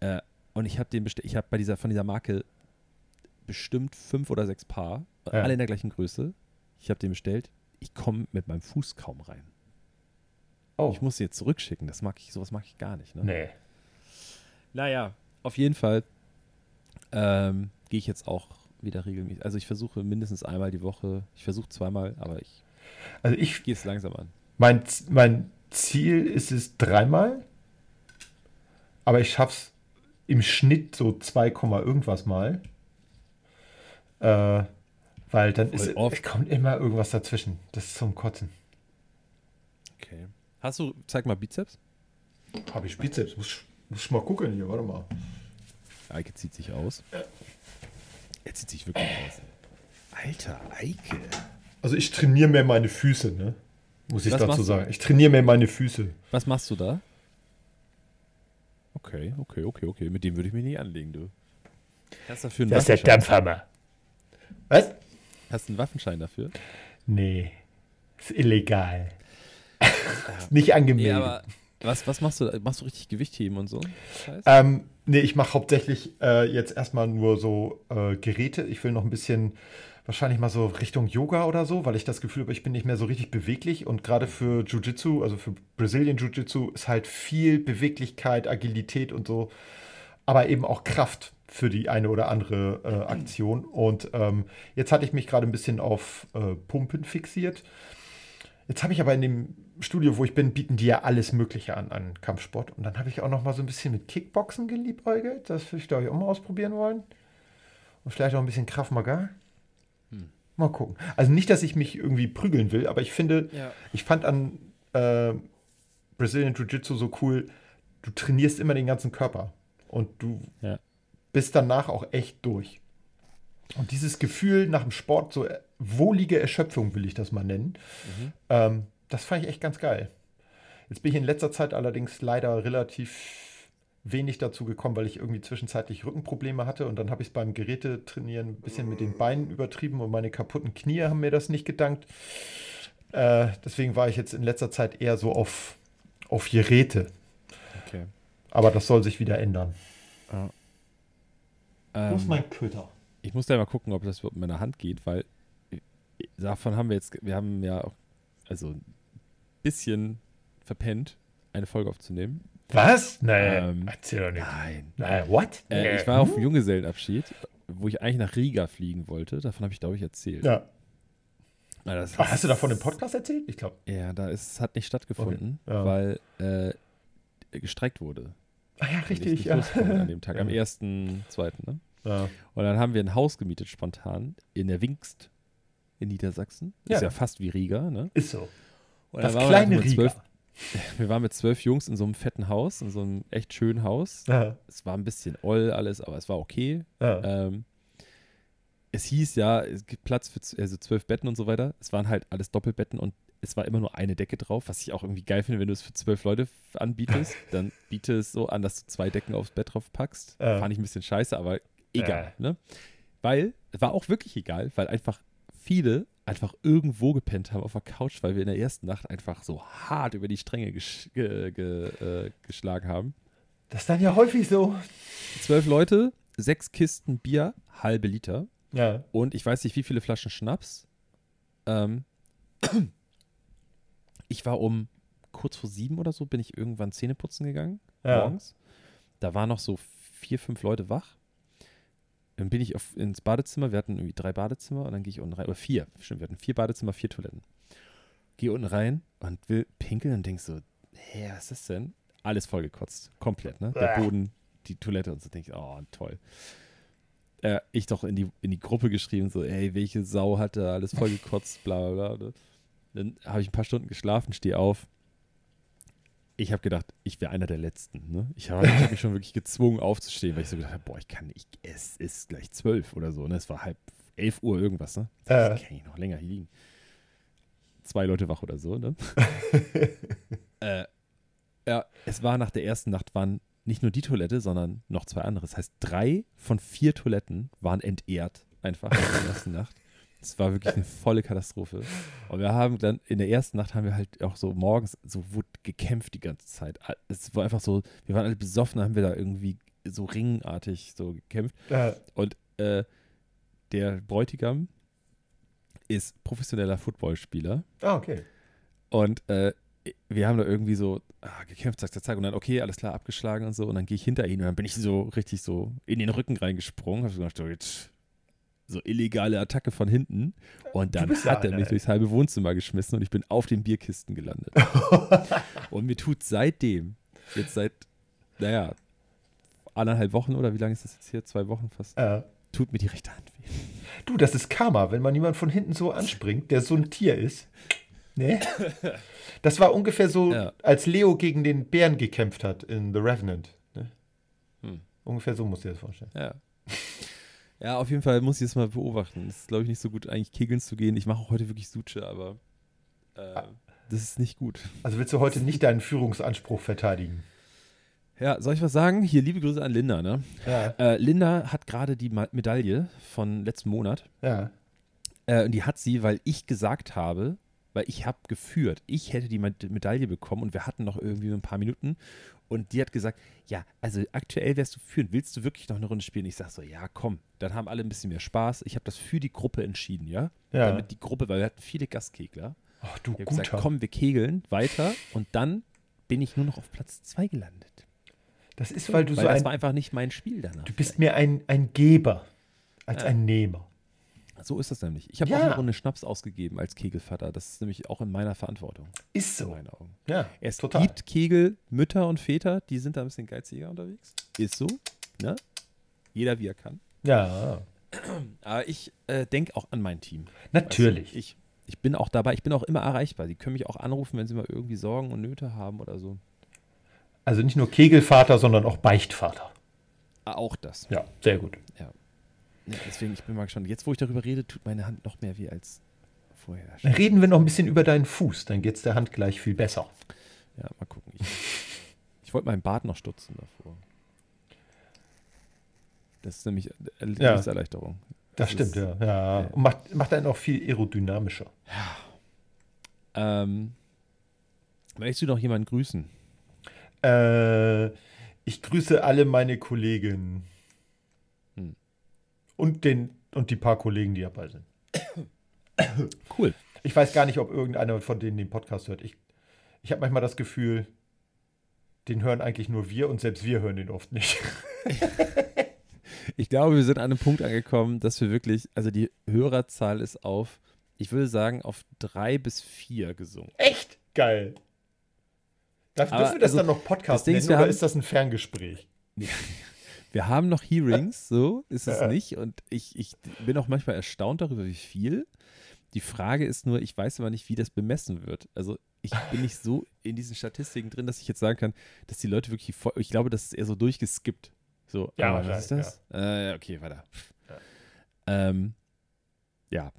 Äh, und ich habe den bestellt, ich habe bei dieser, von dieser Marke bestimmt fünf oder sechs Paar, Ja. alle in der gleichen Größe. Ich habe den bestellt. Ich komme mit meinem Fuß kaum rein. Oh. Ich muss sie jetzt zurückschicken. Das mag ich, sowas mag ich gar nicht. Ne? Nee. Naja, auf jeden Fall ähm, gehe ich jetzt auch wieder regelmäßig. Also ich versuche mindestens einmal die Woche. Ich versuche zweimal, aber ich Also ich, gehe es langsam an. mein, mein Ziel ist es dreimal, aber ich schaff's im Schnitt so 2, Komma irgendwas mal. Äh, weil dann ist, oft. es kommt immer irgendwas dazwischen. Das ist zum Kotzen. Okay. Hast du, zeig mal Bizeps. Habe ich Bizeps? Muss, muss ich mal gucken hier, warte mal. Eike zieht sich aus. Er zieht sich wirklich aus. Alter, Eike. Also ich trainiere mehr meine Füße, ne? Muss ich Was dazu machst du? sagen. Ich trainiere mehr meine Füße. Was machst du da? Okay, okay, okay, okay. Mit dem würde ich mich nicht anlegen, du. Dafür einen Waffenschein? Dampfhammer. Was? Hast du einen Waffenschein dafür? Nee. Ist illegal. ist nicht angemeldet. Nee, aber was, was machst du? Machst du richtig Gewichtheben und so? Ähm, nee, ich mache hauptsächlich äh, jetzt erstmal nur so äh, Geräte. Ich will noch ein bisschen, wahrscheinlich mal so Richtung Yoga oder so, weil ich das Gefühl habe, ich bin nicht mehr so richtig beweglich. Und gerade für Jiu-Jitsu, also für Brazilian Jiu-Jitsu, ist halt viel Beweglichkeit, Agilität und so, aber eben auch Kraft für die eine oder andere äh, Aktion. Und ähm, jetzt hatte ich mich gerade ein bisschen auf äh, Pumpen fixiert. Jetzt habe ich aber in dem Studio, wo ich bin, bieten die ja alles Mögliche an, an Kampfsport. Und dann habe ich auch noch mal so ein bisschen mit Kickboxen geliebäugelt. Das würde ich, glaube ich, auch mal ausprobieren wollen. Und vielleicht auch ein bisschen Kraft Maga. Mal gucken. Also nicht, dass ich mich irgendwie prügeln will, aber ich finde, Ja. ich fand an äh, Brazilian Jiu-Jitsu so cool, du trainierst immer den ganzen Körper. Und du Ja. Bist danach auch echt durch. Und dieses Gefühl nach dem Sport, so wohlige Erschöpfung will ich das mal nennen, ähm, das fand ich echt ganz geil. Jetzt bin ich in letzter Zeit allerdings leider relativ wenig dazu gekommen, weil ich irgendwie zwischenzeitlich Rückenprobleme hatte und dann habe ich es beim Gerätetrainieren ein bisschen mit den Beinen übertrieben und meine kaputten Knie haben mir das nicht gedankt. Äh, deswegen war ich jetzt in letzter Zeit eher so auf, auf Geräte. Okay. Aber das soll sich wieder ändern. Ähm, Köter? ich muss da mal gucken, ob das überhaupt mit meiner Hand geht, weil äh, davon haben wir jetzt, wir haben ja auch, also ein bisschen verpennt, eine Folge aufzunehmen. Was? Nee, Ähm, erzähl doch nicht. Nein. Nein, what? Äh, ich war auf dem Junggesellenabschied, wo ich eigentlich nach Riga fliegen wollte. Davon habe ich, glaube ich, erzählt. Ja. Na, Ah, Hast du ist- davon im Podcast erzählt? Ich glaube. Ja, da ist, hat nicht stattgefunden, Okay, ja. weil äh, gestreikt wurde. Ah ja, richtig. Ja. An dem Tag, am Ja. 1.2. Ne? ja. Und dann haben wir ein Haus gemietet spontan in der Wingst in Niedersachsen. Ja. Ist ja fast wie Riga, ne? Ist so. Und Das kleine Riga. zwölf, Wir waren mit zwölf Jungs in so einem fetten Haus, in so einem echt schönen Haus. Ja. Es war ein bisschen oll alles, aber es war okay. Ja. Ähm, es hieß ja, es gibt Platz für also zwölf Betten und so weiter. Es waren halt alles Doppelbetten und es war immer nur eine Decke drauf, was ich auch irgendwie geil finde, wenn du es für zwölf Leute anbietest, dann biete es so an, dass du zwei Decken aufs Bett drauf packst. Ja. Fand ich ein bisschen scheiße, aber egal, Ja. ne? Weil, es war auch wirklich egal, weil einfach viele einfach irgendwo gepennt haben auf der Couch, weil wir in der ersten Nacht einfach so hart über die Stränge gesch ge ge äh, geschlagen haben. Das ist dann ja häufig so. Zwölf Leute, sechs Kisten Bier, halbe Liter. Ja. Und ich weiß nicht, wie viele Flaschen Schnaps. Ähm, ich war um kurz vor sieben oder so, bin ich irgendwann Zähne putzen gegangen, Ja. morgens. Da waren noch so vier, fünf Leute wach. Dann bin ich auf, ins Badezimmer, wir hatten irgendwie drei Badezimmer und dann gehe ich unten rein, oder vier, stimmt, wir hatten vier Badezimmer, vier Toiletten. Gehe unten rein und will pinkeln und denk so, hä, was ist das denn? Alles vollgekotzt, komplett, ne? Der. Boden, die Toilette und so, denke ich, oh, toll äh, ich doch in die, in die Gruppe geschrieben, so, ey, welche Sau hat da alles vollgekotzt, bla bla bla. Dann habe ich ein paar Stunden geschlafen, stehe auf. Ich habe gedacht, ich wäre einer der Letzten. Ne? Ich habe hab mich schon wirklich gezwungen aufzustehen, weil ich so gedacht habe, boah, ich kann nicht, es ist gleich zwölf oder so. Ne? Es war halb elf Uhr irgendwas. Ne? Äh. Ich kann ich noch länger hier liegen. Zwei Leute wach oder so. Ne? äh, ja, es war nach der ersten Nacht waren nicht nur die Toilette, sondern noch zwei andere. Das heißt, drei von vier Toiletten waren entehrt einfach in der ersten Nacht. Es war wirklich eine volle Katastrophe. Und wir haben dann, in der ersten Nacht haben wir halt auch so morgens so gekämpft die ganze Zeit. Es war einfach so, wir waren alle besoffen, haben wir da irgendwie so ringartig so gekämpft. Ja. Und äh, der Bräutigam ist professioneller Footballspieler. Ah, okay. Und äh, wir haben da irgendwie so ah, gekämpft, zack, zack, zack. Und dann, okay, alles klar, abgeschlagen und so. Und dann gehe ich hinter ihn und dann bin ich so richtig so in den Rücken reingesprungen. Hab so gedacht, jetzt so illegale Attacke von hinten. Und dann bist ja hat er mich ey. durchs halbe Wohnzimmer geschmissen und ich bin auf den Bierkisten gelandet. und mir tut seitdem, jetzt seit, naja, anderthalb Wochen oder wie lange ist das jetzt hier? Zwei Wochen fast. Äh, Tut mir die rechte Hand weh. du, das ist Karma, wenn man jemand von hinten so anspringt, der so ein Tier ist. Ne? Das war ungefähr so, Ja. als Leo gegen den Bären gekämpft hat in The Revenant. Ne? Hm. Ungefähr so musst du dir das vorstellen. Ja. Ja, auf jeden Fall muss ich das mal beobachten. Es ist, glaube ich, nicht so gut, eigentlich kegeln zu gehen. Ich mache auch heute wirklich Suche, aber äh, Ah. das ist nicht gut. Also willst du heute nicht deinen Führungsanspruch verteidigen? Ja, soll ich was sagen? Hier, liebe Grüße an Linda, ne? Ja. Äh, Linda hat gerade die Ma Medaille von letzten Monat. Ja. Äh, und die hat sie, weil ich gesagt habe, weil ich habe geführt, ich hätte die Med- Medaille bekommen und wir hatten noch irgendwie ein paar Minuten. Und die hat gesagt, ja, also aktuell wärst du führend. Willst du wirklich noch eine Runde spielen? Ich sage so, ja, komm. Dann haben alle ein bisschen mehr Spaß. Ich habe das für die Gruppe entschieden, ja? Ja. Damit die Gruppe, weil wir hatten viele Gastkegler. Ach du Ich guter. gesagt, komm, wir kegeln weiter. Und dann bin ich nur noch auf Platz zwei gelandet. das ist, weil du weil so das ein, war einfach nicht mein Spiel danach. du bist mir ein, ein Geber als Ja. ein Nehmer. So ist das nämlich. Ich habe Ja. auch eine Runde Schnaps ausgegeben als Kegelvater. Das ist nämlich auch in meiner Verantwortung. Ist In so. meinen Augen. Ja, Es total. gibt Kegelmütter und Väter, die sind da ein bisschen geiziger unterwegs. Ist so. Ne? Jeder wie er kann. Ja, Aber ich äh, denke auch an mein Team. natürlich. Weißt du, ich, ich bin auch dabei, ich bin auch immer erreichbar. Sie können mich auch anrufen, wenn sie mal irgendwie Sorgen und Nöte haben oder so. Also nicht nur Kegelvater, sondern auch Beichtvater. Auch das. Ja, sehr gut. Ja, deswegen, ich bin mal gespannt. Jetzt, wo ich darüber rede, tut meine Hand noch mehr weh als vorher. Dann reden wir noch ein bisschen über deinen Fuß, dann geht es der Hand gleich viel besser. Ja, mal gucken. Ich, ich wollte meinen Bart noch stutzen davor. Das ist nämlich äh, Ja. Lebenserleichterung. Das, stimmt, ist- ja. ja. ja. Und macht, macht einen auch viel aerodynamischer. Ähm, möchtest du noch jemanden grüßen? Äh, ich grüße alle meine Kollegen. Und, den, und die paar Kollegen, die dabei sind. Cool. Ich weiß gar nicht, ob irgendeiner von denen den Podcast hört. Ich, ich habe manchmal das Gefühl, den hören eigentlich nur wir und selbst wir hören den oft nicht. Ich glaube, wir sind an einem Punkt angekommen, dass wir wirklich, also die Hörerzahl ist auf, ich würde sagen, auf drei bis vier gesungen. Echt? Geil. Darf, dürfen wir das also, dann noch Podcast nennen ist, oder haben- ist das ein Ferngespräch? Wir haben noch Hearings, so ist es Ja. nicht. Und ich, ich bin auch manchmal erstaunt darüber, wie viel. Die Frage ist nur, ich weiß aber nicht, wie das bemessen wird. Also ich bin nicht so in diesen Statistiken drin, dass ich jetzt sagen kann, dass die Leute wirklich voll, ich glaube, das ist eher so durchgeskippt. So, Ja, ah, was ist das? Äh, ja, okay, weiter. Ähm, ja,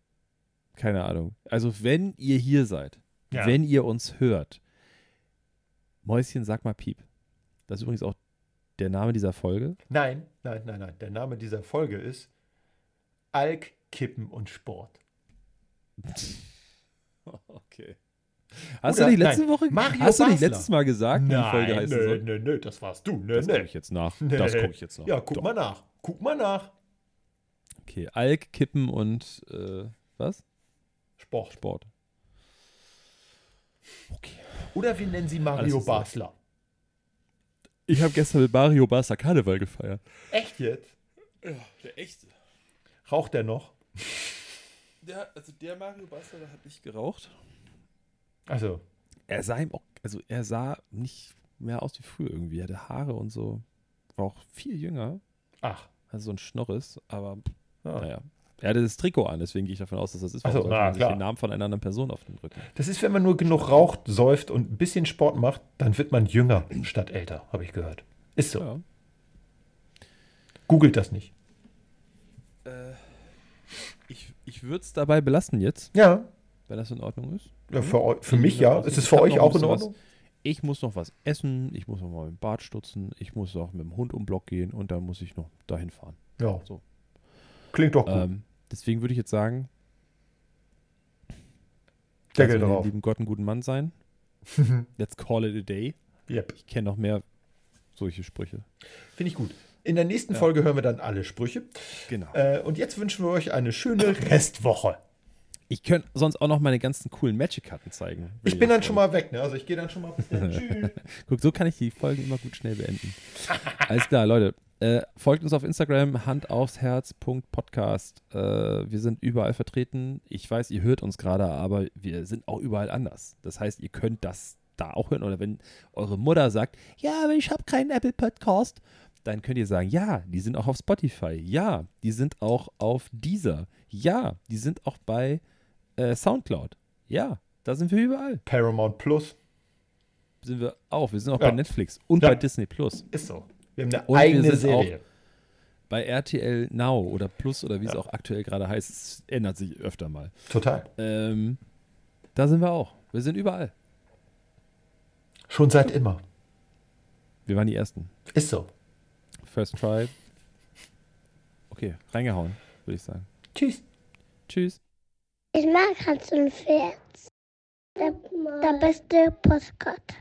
keine Ahnung. Also, wenn ihr hier seid, Ja. wenn ihr uns hört, Mäuschen, sag mal Piep. Das ist übrigens auch der Name dieser Folge. Nein, nein, nein, nein. Der Name dieser Folge ist Alk, Kippen und Sport. Okay. Hast Oder- du nicht letzte nein, Woche Mario Hast du nicht Basler. letztes Mal gesagt, wie die Folge heißen nö, soll? nö, nö, das warst du. Nö, Das nö. gucke ich jetzt nach. Nee. Das gucke ich jetzt nach. Ja, guck Doch. mal nach. Guck mal nach. Okay, Alk, Kippen und äh, was? Sport. Sport. Okay. Oder wir nennen sie Mario. Basler. Ich habe gestern mit Mario Barca Karneval gefeiert. Echt jetzt? Ja, der echte. Raucht der noch? Der, also der Mario Barca, der hat nicht geraucht. Also, Er sah ihm auch, also er sah nicht mehr aus wie früher irgendwie. Er hatte Haare und so. War auch viel jünger. ach. Also so ein Schnorris, aber Ja. naja. Er hatte das Trikot an, deswegen gehe ich davon aus, dass das ist. Warum sollte na, sich den Namen von einer anderen Person auf den Rücken. Das ist, wenn man nur genug raucht, säuft und ein bisschen Sport macht, dann wird man jünger statt älter, habe ich gehört. Ist so. Ja. Googelt das nicht. Äh, ich ich würde es dabei belassen jetzt, Ja. wenn das in Ordnung ist. ja für für Ich mich ja. Ist es für euch auch in bisschen was- Ordnung? Ich muss noch was essen, ich muss noch mal im Bad stutzen, ich muss auch mit dem Hund um Block gehen und dann muss ich noch dahin fahren. Ja. So. Klingt doch gut. Ähm, deswegen würde ich jetzt sagen, Deckel drauf. lieben Gott einen guten Mann sein. Let's call it a day. yep. Ich kenne noch mehr solche Sprüche. Finde ich gut. In der nächsten Ja. Folge hören wir dann alle Sprüche. Genau. Äh, und jetzt wünschen wir euch eine schöne Restwoche. Ich könnte sonst auch noch meine ganzen coolen Magic-Karten zeigen. Ich bin dann schon mal weg, ne? Also ich gehe dann schon mal. Bis dann. Tschüss. Guck, so kann ich die Folgen immer gut schnell beenden. Alles klar, Leute. Äh, folgt uns auf Instagram, handaufsherz.podcast. Äh, wir sind überall vertreten. Ich weiß, ihr hört uns gerade, aber wir sind auch überall anders. Das heißt, ihr könnt das da auch hören. Oder wenn eure Mutter sagt, ja, aber ich habe keinen Apple Podcast, dann könnt ihr sagen, ja, die sind auch auf Spotify. Ja, die sind auch auf Deezer. Ja, die sind auch bei äh, Soundcloud. Ja, da sind wir überall. Paramount Plus. Sind wir auch. Wir sind auch Ja. bei Netflix und Ja. bei Disney Plus. Ist so. Wir haben eine Und wir eigene Serie. bei RTL Now oder Plus oder wie es Ja. auch aktuell gerade heißt, es ändert sich öfter mal. Total. Ähm, da sind wir auch. Wir sind überall. Schon seit immer. Wir waren die Ersten. Ist so. First try. Okay, reingehauen, würde ich sagen. Tschüss. Tschüss. Ich mag Hans und Pferd. Der, der beste Postkarte.